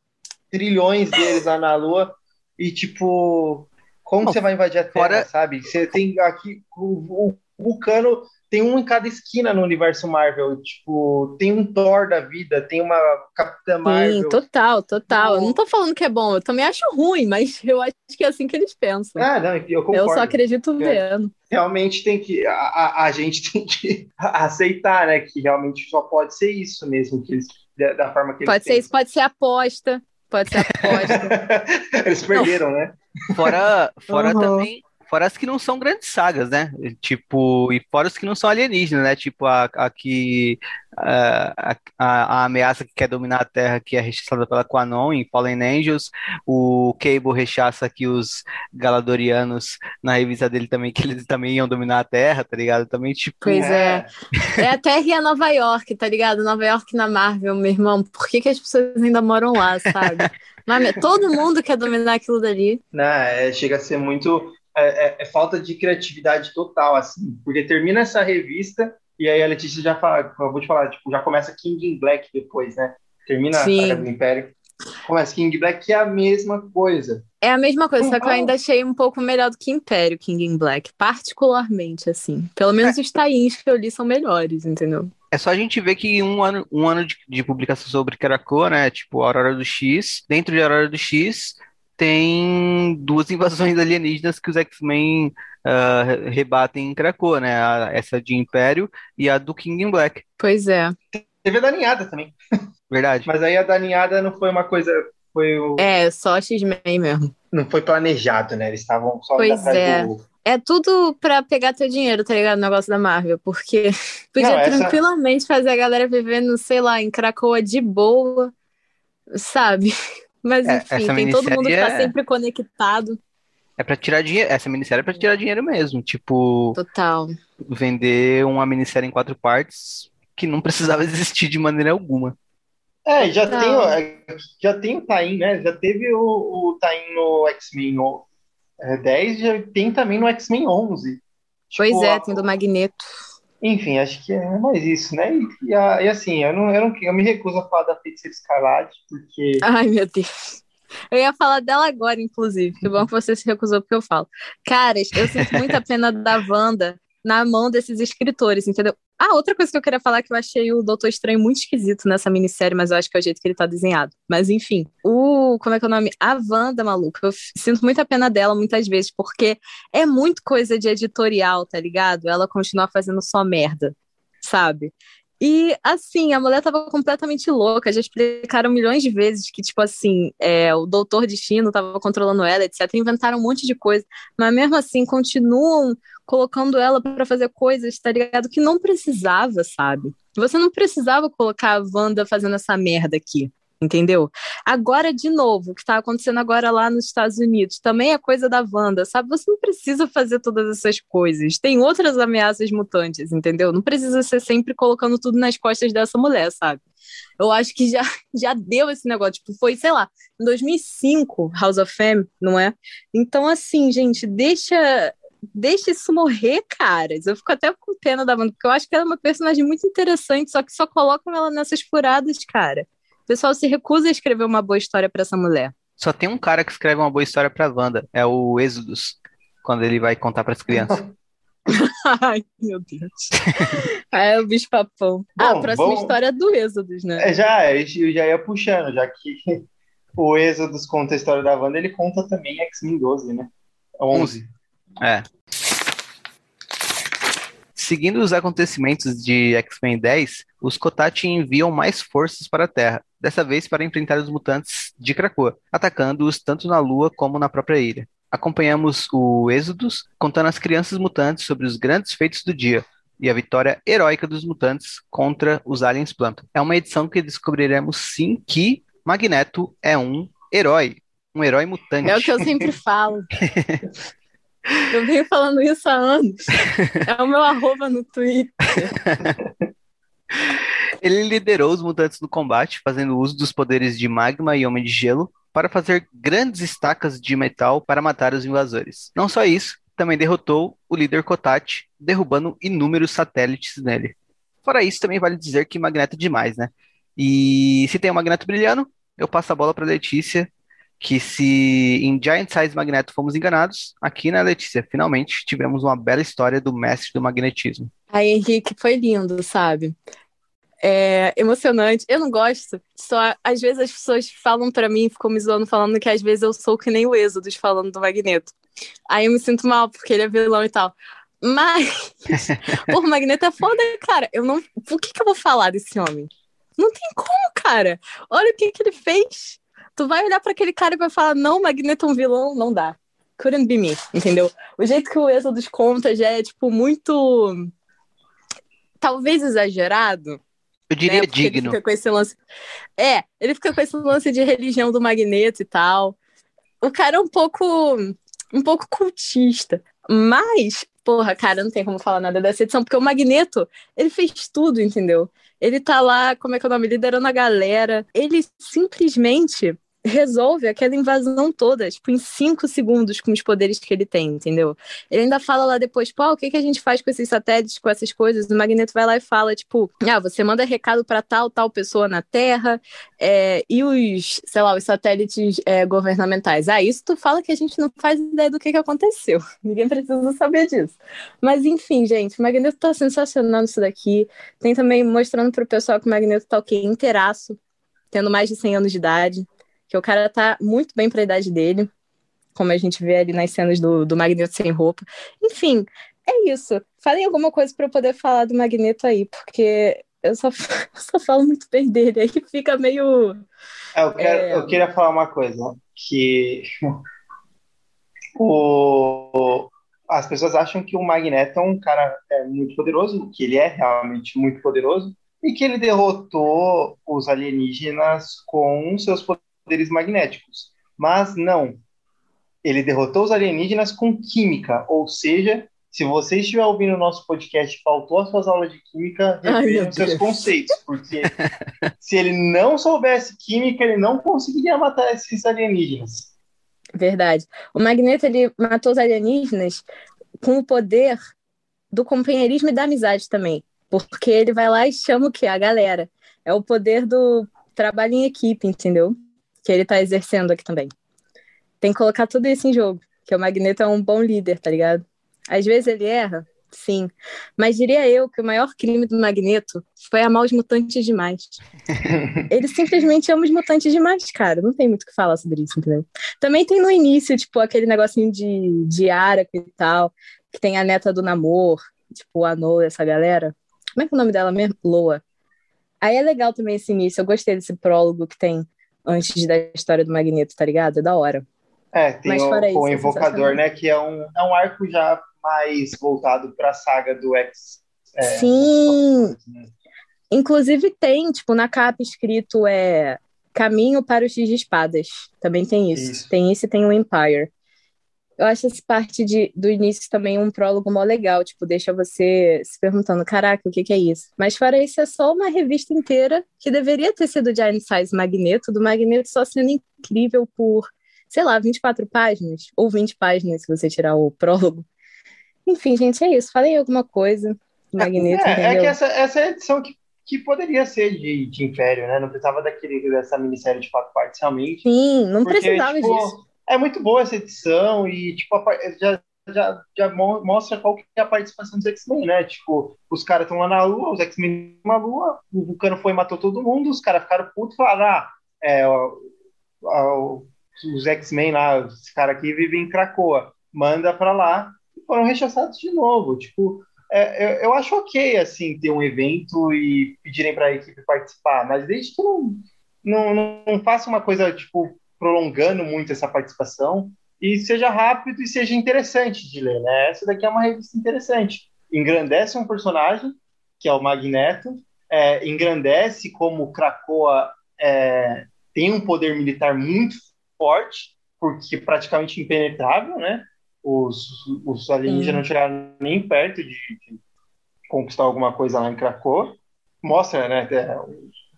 trilhões deles lá na Lua. E, tipo, como você vai invadir a Terra,
fora-
sabe? Você tem aqui. O, o Vulcano tem um em cada esquina no universo Marvel. Tipo, tem um Thor da vida, tem uma Capitã Marvel.
Sim, total, total. Eu não tô falando que é bom, eu também acho ruim, mas *laughs* eu acho que é assim que eles pensam.
Ah, não, eu concordo.
eu só acredito
É.
vendo.
realmente tem que a, a, a gente *laughs* tem que aceitar, né, que realmente só pode ser isso mesmo que eles da, da forma que eles
Pode ser isso, pode ser aposta, pode ser aposta. *laughs*
eles perderam, né?
Fora, fora
Uhum.
também, fora as que não são grandes sagas, né? Tipo, e fora as que não são alienígenas, né? Tipo, a, a que a, a, a ameaça que quer dominar a Terra, que é rechaçada pela Quanon em Fallen Angels, o Cable rechaça aqui os Galadorianos na revista dele também, que eles também iam dominar a Terra, tá ligado? Também, tipo,
Pois é. É a Terra e a Nova York, tá ligado? Nova York na Marvel, meu irmão. Por que, que as pessoas ainda moram lá, sabe? Mas todo mundo quer dominar aquilo dali.
Não, é, chega a ser muito é, é- é falta de criatividade total, assim, porque termina essa revista e aí a Letícia já fala, acabou de falar, tipo, já começa King in Black depois, né? Termina
Sim.
a Saga do Império, começa King in Black, que é a mesma coisa.
É a mesma coisa, só que eu
Uhum.
ainda achei um pouco melhor do que Império, King in Black. Particularmente, assim. Pelo menos os tains que eu li são melhores, entendeu?
É só a gente ver que um ano, um ano de, de publicação sobre Krakoa, né? Tipo, Aurora do X. Dentro de Aurora do X tem duas *laughs* invasões alienígenas que os X-Men ah, rebatem em Krakoa, né? A- essa de Império e a do King in Black.
Pois é.
Teve a da ninhada também,
Verdade.
mas aí a da ninhada não foi uma coisa, foi o,
É, só X-Men mesmo.
não foi planejado, né? Eles estavam só
Pois
atrás
é.
do...
É tudo pra pegar teu dinheiro, tá ligado? O negócio da Marvel. Porque *laughs* podia
Não, essa-
tranquilamente fazer a galera vivendo, sei lá, em Cracoa de boa, sabe? Mas
É,
enfim,
essa
tem todo mundo que tá
é-
sempre conectado.
É pra tirar dinheiro. Essa minissérie é pra tirar dinheiro mesmo. Tipo,
Total.
vender uma minissérie em quatro partes que não precisava *laughs* existir de maneira alguma.
É, já
Não.
tem, o- é, já tem o Tain, né? Já teve o, o Tain no X-Men o- é, 10, já tem também no X-Men 11.
Pois
Tipo,
é,
a-
tem do Magneto.
Enfim, acho que é mais isso, né? E, e e assim, eu, não, eu, não, eu me recuso a falar da Feiticeira Escarlate, porque
Ai, meu Deus. Eu ia falar dela agora, inclusive. Que bom que você se recusou porque eu falo. Caras, eu sinto muita pena da Wanda na mão desses escritores, entendeu? Ah, outra coisa que eu queria falar que eu achei o Doutor Estranho muito esquisito nessa minissérie, mas eu acho que é o jeito que ele tá desenhado. Mas enfim, o. Como é que é o nome? A Wanda, maluca. Eu sinto muita pena dela muitas vezes, porque é muito coisa de editorial, tá ligado? Ela continua fazendo só merda, sabe? E, assim, a mulher tava completamente louca. Já explicaram milhões de vezes que, tipo assim, é, o doutor destino tava controlando ela, etc. Inventaram um monte de coisa. Mas mesmo assim, continuam colocando ela para fazer coisas, tá ligado? Que não precisava, sabe? Você não precisava colocar a Wanda fazendo essa merda aqui entendeu? Agora, de novo, o que está acontecendo agora lá nos Estados Unidos, também é coisa da Wanda, sabe? Você não precisa fazer todas essas coisas. Tem outras ameaças mutantes, entendeu? Não precisa ser sempre colocando tudo nas costas dessa mulher, sabe? Eu acho que já, *laughs* já deu esse negócio. Tipo, foi, sei lá, em 2005, House of Fame, não é? Então, assim, gente, deixa deixa isso morrer, caras. Eu fico até com pena da Wanda, porque eu acho que ela é uma personagem muito interessante, só que só colocam ela nessas furadas, cara pessoal se recusa a escrever uma boa história para essa mulher.
Só tem um cara que escreve uma boa história pra Wanda, é o Êxodos, quando ele vai contar para as crianças. *laughs*
Ai, meu Deus. *laughs* ah, é o bicho papão. ah, a próxima vamos... história é do Êxodos, né?
É, já, eu já ia puxando, já que *laughs* o Êxodos conta a história da Wanda, ele conta também X-Men 12, né? 11.
É. Seguindo os acontecimentos de X-Men 10, os Kotati enviam mais forças para a Terra, dessa vez para enfrentar os mutantes de Krakoa, atacando-os tanto na Lua como na própria ilha. Acompanhamos o Êxodos, contando às crianças mutantes sobre os grandes feitos do dia e a vitória heróica dos mutantes contra os aliens Planton. É uma edição que descobriremos sim que Magneto é um herói, um herói mutante.
É o que eu sempre *laughs* falo. Eu venho falando isso há anos. É o meu arroba no Twitter. *laughs*
Ele liderou os mutantes no combate, fazendo uso dos poderes de magma e homem de gelo para fazer grandes estacas de metal para matar os invasores. Não só isso, também derrotou o líder Kotat, derrubando inúmeros satélites nele. Fora isso, também vale dizer que Magneto é demais, né? E se tem um Magneto brilhando, eu passo a bola para Letícia que se em Giant Size Magneto fomos enganados, aqui na Letícia, finalmente tivemos uma bela história do mestre do magnetismo.
Aí, Henrique, foi lindo, sabe? É emocionante. Eu não gosto. Só às vezes as pessoas falam para mim, ficam me zoando, falando que às vezes eu sou que nem o Êxodos falando do Magneto. Aí eu me sinto mal porque ele é vilão e tal. Mas *laughs* o Magneto é foda, cara. Eu não. Por que, que eu vou falar desse homem? Não tem como, cara. Olha o que, que ele fez tu vai olhar para aquele cara e vai falar, não, Magneto é um vilão, não dá. Couldn't be me, entendeu? O jeito que o Êxodo conta já é, tipo, muito. Talvez exagerado.
Eu diria né? digno.
Ele fica com esse lance... É, ele fica com esse lance de religião do Magneto e tal. O cara é um pouco. um pouco cultista. Mas, porra, cara, não tem como falar nada dessa edição, porque o Magneto, ele fez tudo, entendeu? Ele tá lá, como é que é o nome? Liderando a galera. Ele simplesmente resolve aquela invasão toda, tipo, em cinco segundos com os poderes que ele tem, entendeu? Ele ainda fala lá depois, pô, o que, que a gente faz com esses satélites, com essas coisas? O Magneto vai lá e fala, tipo, ah, você manda recado para tal, tal pessoa na Terra, é, e os, sei lá, os satélites é, governamentais. Ah, isso tu fala que a gente não faz ideia do que, que aconteceu. *laughs* Ninguém precisa saber disso. Mas, enfim, gente, o Magneto tá sensacional isso daqui. Tem também mostrando pro pessoal que o Magneto tá o quê? Inteiraço, tendo mais de 100 anos de idade que o cara tá muito bem para a idade dele, como a gente vê ali nas cenas do, do Magneto sem roupa. Enfim, é isso. Falem alguma coisa para eu poder falar do Magneto aí, porque eu só, *laughs* eu só falo muito bem dele, aí fica meio.
É, eu, quero, é... eu queria falar uma coisa, que *laughs* o, as pessoas acham que o Magneto é um cara é, muito poderoso, que ele é realmente muito poderoso, e que ele derrotou os alienígenas com seus poderes poderes magnéticos. Mas não. Ele derrotou os alienígenas com química, ou seja, se você estiver ouvindo o nosso podcast faltou as suas aulas de química, os seus conceitos, porque se ele não soubesse química, ele não conseguiria matar esses alienígenas.
Verdade. O Magneto ele matou os alienígenas com o poder do companheirismo e da amizade também, porque ele vai lá e chama o que a galera. É o poder do trabalho em equipe, entendeu? Que ele tá exercendo aqui também. Tem que colocar tudo isso em jogo, que o Magneto é um bom líder, tá ligado? Às vezes ele erra, Sim, mas diria eu que o maior crime do Magneto foi amar os mutantes demais. *laughs* Ele simplesmente ama os mutantes demais, cara. Não tem muito o que falar sobre isso, entendeu? Também tem no início, tipo, aquele negocinho de, de Araco e tal, que tem a neta do namor, tipo, a Noah, essa galera. Como é que é o nome dela mesmo? Loa. Aí é legal também esse início. Eu gostei desse prólogo que tem antes da história do Magneto, tá ligado? É da hora.
É, tem
Mas
o,
isso,
o Invocador, né? Que é um, é um arco já mais voltado para a saga do X. é,
Sim.
né?
Inclusive tem, tipo, na capa escrito é Caminho para o X de Espadas. Também tem isso.
Isso.
Tem isso e tem o Empire. Eu acho essa parte de, do início também um prólogo mó legal, tipo, deixa você se perguntando, caraca, o que que é isso? Mas fora isso, é só uma revista inteira que deveria ter sido Giant Size Magneto, do Magneto só sendo incrível por, sei lá, 24 páginas, ou 20 páginas se você tirar o prólogo. Enfim, gente, é isso. Falei alguma coisa. Magneto,
É, é que essa, essa é a edição que, que poderia ser de, de Império, né? Não precisava daquele, dessa minissérie de quatro partes, realmente.
Sim, não
Porque,
precisava
tipo,
disso.
É muito boa essa edição e, tipo, a já, já, já mo- mostra qual que é a participação dos X-Men, né? Tipo, os caras estão lá na Lua, os X-Men na Lua, o Vulcano foi e matou todo mundo, os caras ficaram putos e falaram, ah, é, ó, ó, os X-Men lá, esse cara aqui vive em Krakoa, manda pra lá, e foram rechaçados de novo, tipo... é, eu, eu acho ok, assim, ter um evento e pedirem para a equipe participar, mas desde que não, não, não faça uma coisa, tipo, prolongando muito essa participação e seja rápido e seja interessante de ler, né? Essa daqui é uma revista interessante. Engrandece um personagem, que é o Magneto, é, engrandece como Krakoa é, tem um poder militar muito forte, porque praticamente impenetrável, né? Os, os alienígenas não chegaram nem perto de, de conquistar alguma coisa lá em Krakoa. Mostra, né? é,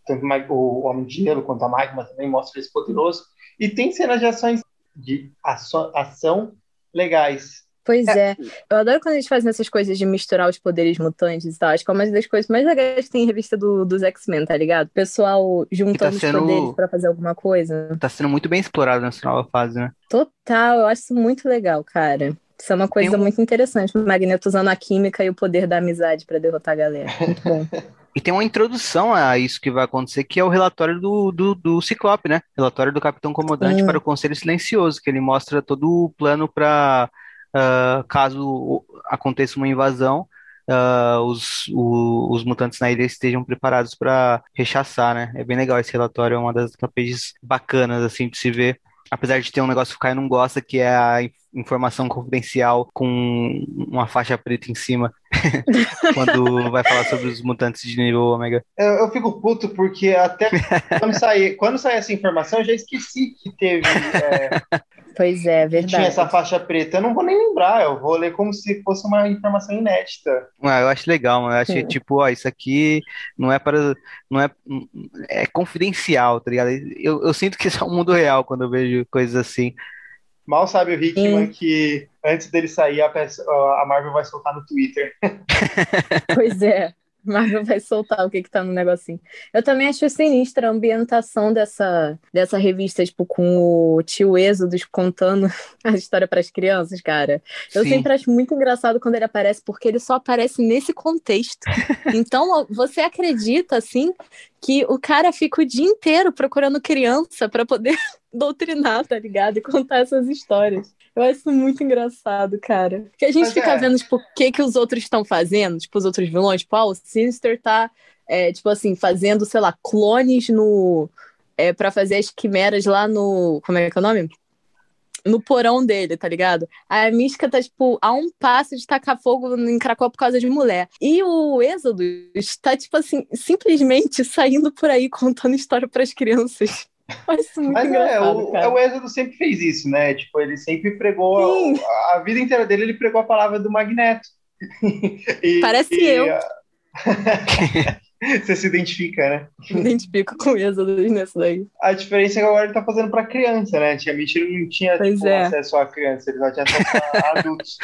tanto o Homem de Gelo quanto a Magma também mostra esse poderoso. E tem cenas de ações de ação, ação legais.
Pois é. Eu adoro quando eles fazem essas coisas de misturar os poderes mutantes e tal. Acho que é uma das coisas mais legais que tem em revista do, dos X-Men, tá ligado? O pessoal juntando
sendo-
os poderes pra fazer alguma coisa.
Tá sendo muito bem explorado nessa nova fase, né?
Total, eu acho isso muito legal, cara. Isso é uma coisa
um-
muito interessante. O Magneto usando a química e o poder da amizade pra derrotar a galera. Muito bom. *laughs*
E tem uma introdução a isso que vai acontecer, que é o relatório do, do, do Ciclope, né? Relatório do Capitão Comandante
Hum.
para o Conselho Silencioso, que ele mostra todo o plano para caso o- aconteça uma invasão, ah, os, o- os mutantes na ilha estejam preparados para rechaçar, né? É bem legal esse relatório, é uma das pages bacanas, assim, de se ver. Apesar de ter um negócio que o Caio não gosta, que é a in- informação confidencial com uma faixa preta em cima, *laughs* quando vai falar sobre os mutantes de nível ômega.
Eu, eu fico puto porque até quando sair, quando sair essa informação, eu já esqueci que teve é, *laughs*
Pois é,
que tinha
verdade.
essa faixa preta. Eu não vou nem lembrar, eu vou ler como se fosse uma informação inédita.
Ah, eu acho legal, mano. Eu acho que,
Sim.
tipo, ó, isso aqui não é para. Não é, é confidencial, tá ligado? Eu, eu sinto que isso é um mundo real quando eu vejo coisas assim.
Mal sabe o Hickman
Sim.
que antes dele sair, a, peça- a Marvel vai soltar no Twitter. *laughs*
Pois é. *laughs* Marvel vai soltar o que que tá no negocinho. Eu também acho sinistra a ambientação dessa, dessa revista, tipo, com o tio Êxodos contando *laughs* a história para as crianças, cara. Eu
Sim.
sempre acho muito engraçado quando ele aparece, porque ele só aparece nesse contexto. *laughs* Então, você acredita, assim, que o cara fica o dia inteiro procurando criança para poder doutrinar, tá ligado? E contar essas histórias. Eu acho isso muito engraçado, cara. Porque a gente
Mas
fica
é.
vendo, tipo, o que, que os outros estão fazendo, tipo, os outros vilões. Tipo, ah, o Sinister tá, é, tipo assim, fazendo, sei lá, clones no. É, para fazer as quimeras lá no. Como é que é o nome? No porão dele, tá ligado? A Mística tá, tipo, a um passo de tacar fogo em Krakow por causa de mulher. E o Êxodo tá, tipo assim, simplesmente saindo por aí contando história pras crianças. *laughs* Muito
Mas é, o,
cara.
o Êxodo sempre fez isso, né? Tipo, ele sempre pregou. A, a vida inteira dele, ele pregou a palavra do Magneto. *laughs* E-
Parece
e,
eu.
a- *laughs* Você se identifica, né?
Me identifico com o Êxodo nesse daí.
A diferença é que agora ele tá fazendo pra criança, né? Antigamente ele não tinha tipo,
é.
acesso a criança, ele só tinha acesso a adultos.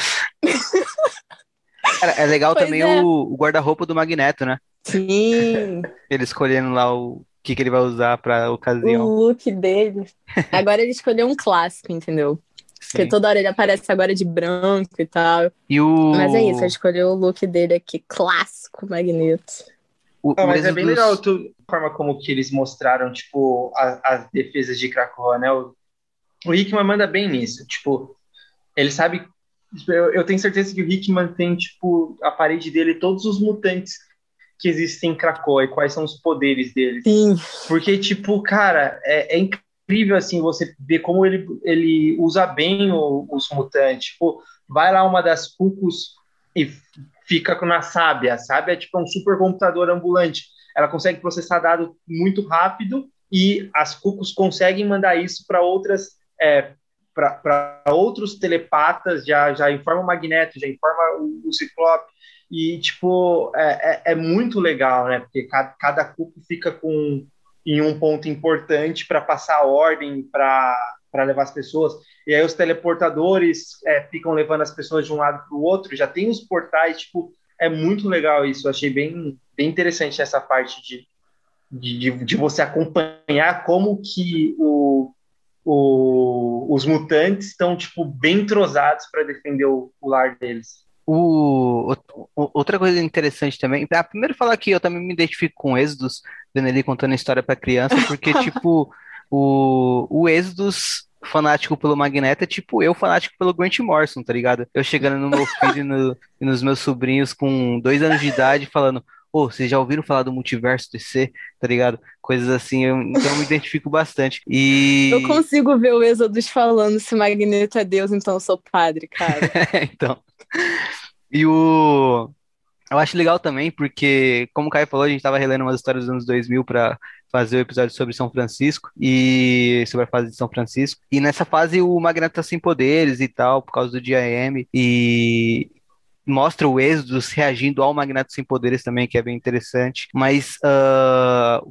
Cara, é legal
Pois
também
é.
o, o guarda-roupa do Magneto, né?
Sim,
Ele escolhendo lá o que, que ele vai usar pra
o
ocasião.
look dele. *laughs* Agora ele escolheu um clássico, entendeu? Porque
Sim.
toda hora ele aparece agora de branco e tal.
E o.
Mas é isso, eu escolhi o look dele aqui, clássico Magneto.
o,
Não,
o
mas é bem
Exodus-
legal tu- a forma como que eles mostraram, tipo, a- as defesas de Krakoa, né? O, o Hickman manda bem nisso. Tipo, ele sabe. Eu, eu tenho certeza que o Hickman tem, tipo, a parede dele, todos os mutantes que existem em Krakoa e quais são os poderes deles.
Sim.
Porque, tipo, cara, é, é incrível, assim, você ver como ele, ele usa bem o- os mutantes. Tipo, vai lá uma das cucos e fica com na sábia. A sábia é, tipo, um supercomputador ambulante. Ela consegue processar dado muito rápido e as cucos conseguem mandar isso para outras... É, para outros telepatas, já, já informa o Magneto, já informa o, o Ciclope, e, tipo, é, é, é muito legal, né? Porque cada, cada cupo fica com em um ponto importante para passar a ordem para levar as pessoas. E aí os teleportadores é, ficam levando as pessoas de um lado para o outro. Já tem os portais, tipo, é muito legal isso. Eu achei bem, bem interessante essa parte de, de, de, você acompanhar como que o, o, os mutantes estão, tipo, bem entrosados para defender o, o lar deles.
O, o- outra coisa interessante também, ah, primeiro falar que eu também me identifico com Êxodos, vendo ele contando história pra criança, porque, *laughs* tipo, o, o Êxodos fanático pelo Magneto é tipo eu fanático pelo Grant Morrison, tá ligado? Eu chegando no meu *laughs* filho e, no- e nos meus sobrinhos com dois anos de idade falando, ô, vocês já ouviram falar do multiverso DC, tá ligado? Coisas assim, eu- então eu me identifico bastante. E...
Eu consigo ver o Exodus falando se Magneto é Deus, então eu sou padre, cara. *laughs*
então. E o. Eu acho legal também, porque, como o Caio falou, a gente estava relendo umas histórias dos anos 2000 para fazer o episódio sobre São Francisco e sobre a fase de São Francisco. E nessa fase o Magneto tá sem poderes e tal, por causa do DIM. E mostra o Exodus reagindo ao Magneto sem poderes também, que é bem interessante. Mas ah,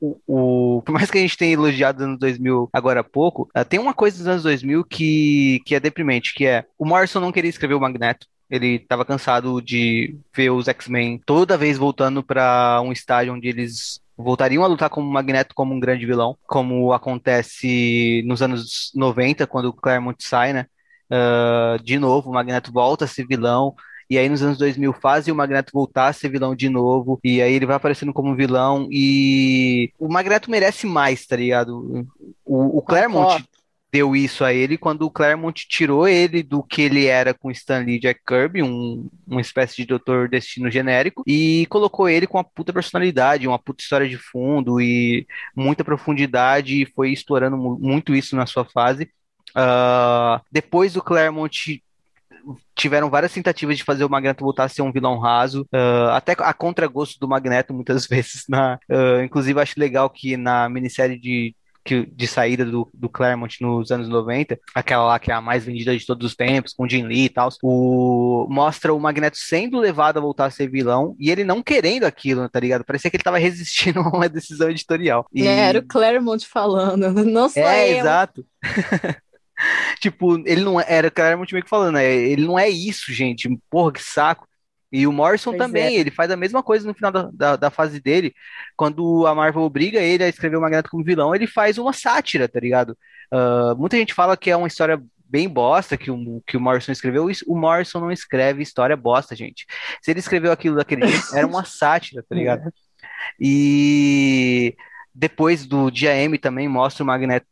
o, o- por mais que a gente tenha elogiado os anos 2000 agora há pouco, ah, tem uma coisa dos anos 2000 que, que é deprimente, que é o Morrison não queria escrever o Magneto. Ele estava cansado de ver os X-Men toda vez voltando para um estágio onde eles voltariam a lutar como Magneto como um grande vilão, como acontece nos anos 90, quando o Claremont sai, né? Ah, de novo, o Magneto volta a ser vilão. E aí nos anos 2000 fazem o Magneto voltar a ser vilão de novo. E aí ele vai aparecendo como vilão. E o Magneto merece mais, tá ligado? O, o Claremont deu isso a ele quando o Claremont tirou ele do que ele era com Stan Lee e Jack Kirby, um, uma espécie de Doutor Destino genérico, e colocou ele com uma puta personalidade, uma puta história de fundo e muita profundidade, e foi explorando mu- muito isso na sua fase. Ah, depois do Claremont tiveram várias tentativas de fazer o Magneto voltar a ser um vilão raso, ah, até a contragosto do Magneto muitas *laughs* vezes. Na, ah, inclusive, acho legal que na minissérie de, de saída do, do Claremont nos anos 90, aquela lá que é a mais vendida de todos os tempos, com Jim Lee e tal, o, mostra o Magneto sendo levado a voltar a ser vilão e ele não querendo aquilo, tá ligado? Parecia que ele tava *laughs* resistindo a uma decisão editorial. E-
É, Era o Claremont falando, *laughs* não sou
é,
eu.
exato. *laughs* Tipo, ele não é- era claramente meio que falando, é, ele não é isso, gente. Porra, que saco. E o Morrison
Pois
também,
é.
ele faz a mesma coisa no final da, da, da fase dele. Quando a Marvel obriga ele a escrever o Magneto como vilão, ele faz uma sátira, tá ligado? Ah, muita gente fala que é uma história bem bosta que o, que o Morrison escreveu. O Morrison não escreve história bosta, gente. Se ele escreveu aquilo daquele jeito, era uma sátira, tá ligado? *laughs* E depois do Dia M também mostra o Magneto.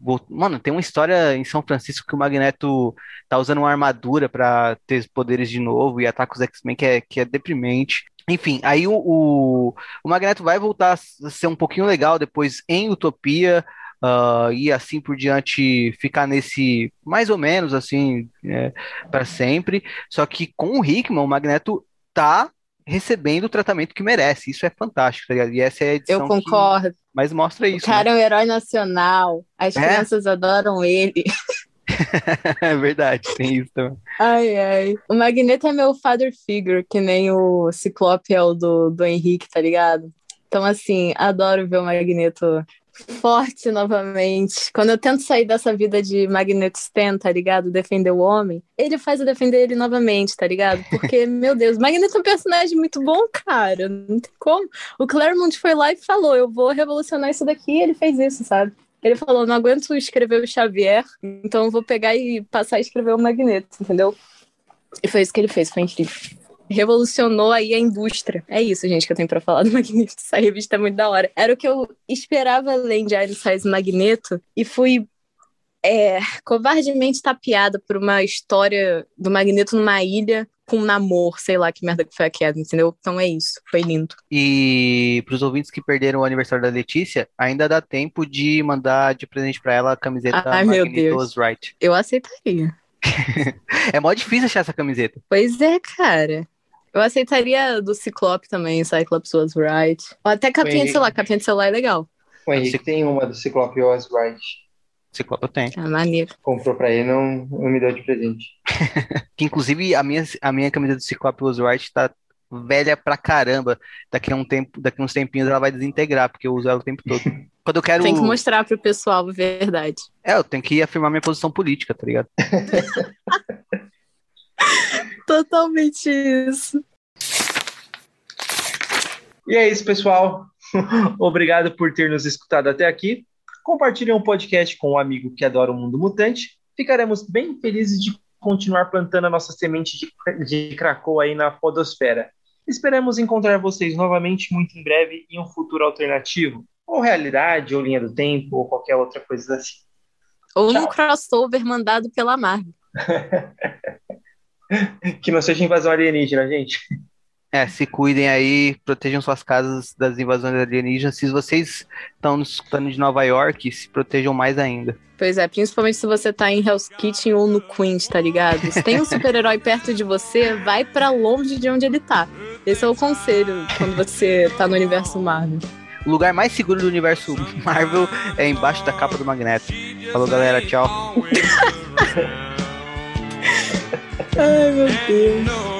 Vol- Mano, tem uma história em São Francisco que o Magneto tá usando uma armadura pra ter poderes de novo e ataca os X-Men, que é, que é deprimente. Enfim, aí o, o, o Magneto vai voltar a ser um pouquinho legal depois em Utopia. ah, e assim por diante ficar nesse mais ou menos assim é, para sempre. Só que com o Hickman, o Magneto tá recebendo o tratamento que merece. Isso é fantástico, tá ligado? E essa é a edição
Eu concordo.
Mais mostra
O
isso. né?
cara é um herói nacional. As
É?
crianças adoram ele. *laughs*
É verdade, tem isso também.
Ai, ai. O Magneto é meu father figure, que nem o Ciclope é o do, do Henrique, tá ligado? Então, assim, adoro ver o Magneto forte novamente. Quando eu tento sair dessa vida de Magneto Stan, tá ligado? Defender o homem, ele faz eu defender ele novamente, tá ligado? Porque, *laughs* meu Deus, o Magneto é um personagem muito bom, cara. Não tem como. O Claremont foi lá e falou: eu vou revolucionar isso daqui, e ele fez isso, sabe? Ele falou: não aguento escrever o Xavier, então eu vou pegar e passar a escrever o Magneto, entendeu? E foi isso que ele fez, foi incrível. Revolucionou aí a indústria. É isso, gente, que eu tenho pra falar do *laughs* Magneto. Essa revista é muito da hora. Era o que eu esperava além de Iron Size Magneto e fui é, covardemente tapeada por uma história do Magneto numa ilha com um namoro, sei lá que merda que foi a queda, entendeu? Então é isso, foi lindo.
E pros ouvintes que perderam o aniversário da Letícia, ainda dá tempo de mandar de presente pra ela a camiseta
Ai, meu
Magneto
Deus.
Was Right.
Eu aceitaria. *laughs*
É mó difícil achar essa camiseta.
Pois é, cara. Eu aceitaria do Ciclope também, Cyclops was right. Ou até capinha de celular, capinha de celular é legal.
O Henrique tem uma do Ciclope Oswald.
Ciclope tem.
É maneiro.
Comprou pra ele, não, não me deu de presente. *laughs*
Que inclusive a minha, a minha camisa do Ciclope Was Right tá velha pra caramba. Daqui a um tempo, daqui a uns tempinhos ela vai desintegrar, porque eu uso ela o tempo todo. *laughs* Quando eu quero.
Tem que mostrar pro pessoal a verdade.
É, eu tenho que afirmar minha posição política, tá ligado? *laughs*
Totalmente isso.
E é isso, pessoal. *laughs* Obrigado por ter nos escutado até aqui. Compartilhem o podcast com um amigo que adora o mundo mutante. Ficaremos bem felizes de continuar plantando a nossa semente de, de Krakow aí na podosfera. Esperamos encontrar vocês novamente muito em breve em um futuro alternativo, ou realidade, ou linha do tempo, ou qualquer outra coisa assim.
Ou
Tchau.
um crossover mandado pela Marvel. *laughs* *laughs*
Que não seja invasão alienígena, gente.
É, se cuidem aí, protejam suas casas das invasões alienígenas. Se vocês estão nos escutando de Nova York, se protejam mais ainda.
Pois é, principalmente se você tá em Hell's Kitchen ou no Queens, tá ligado? Se tem um super-herói perto de você, vai pra longe de onde ele tá. Esse é o conselho quando você tá no universo Marvel.
O lugar mais seguro do universo Marvel é embaixo da capa do Magneto. Falou, galera, tchau. *laughs*
Ai, meu Deus.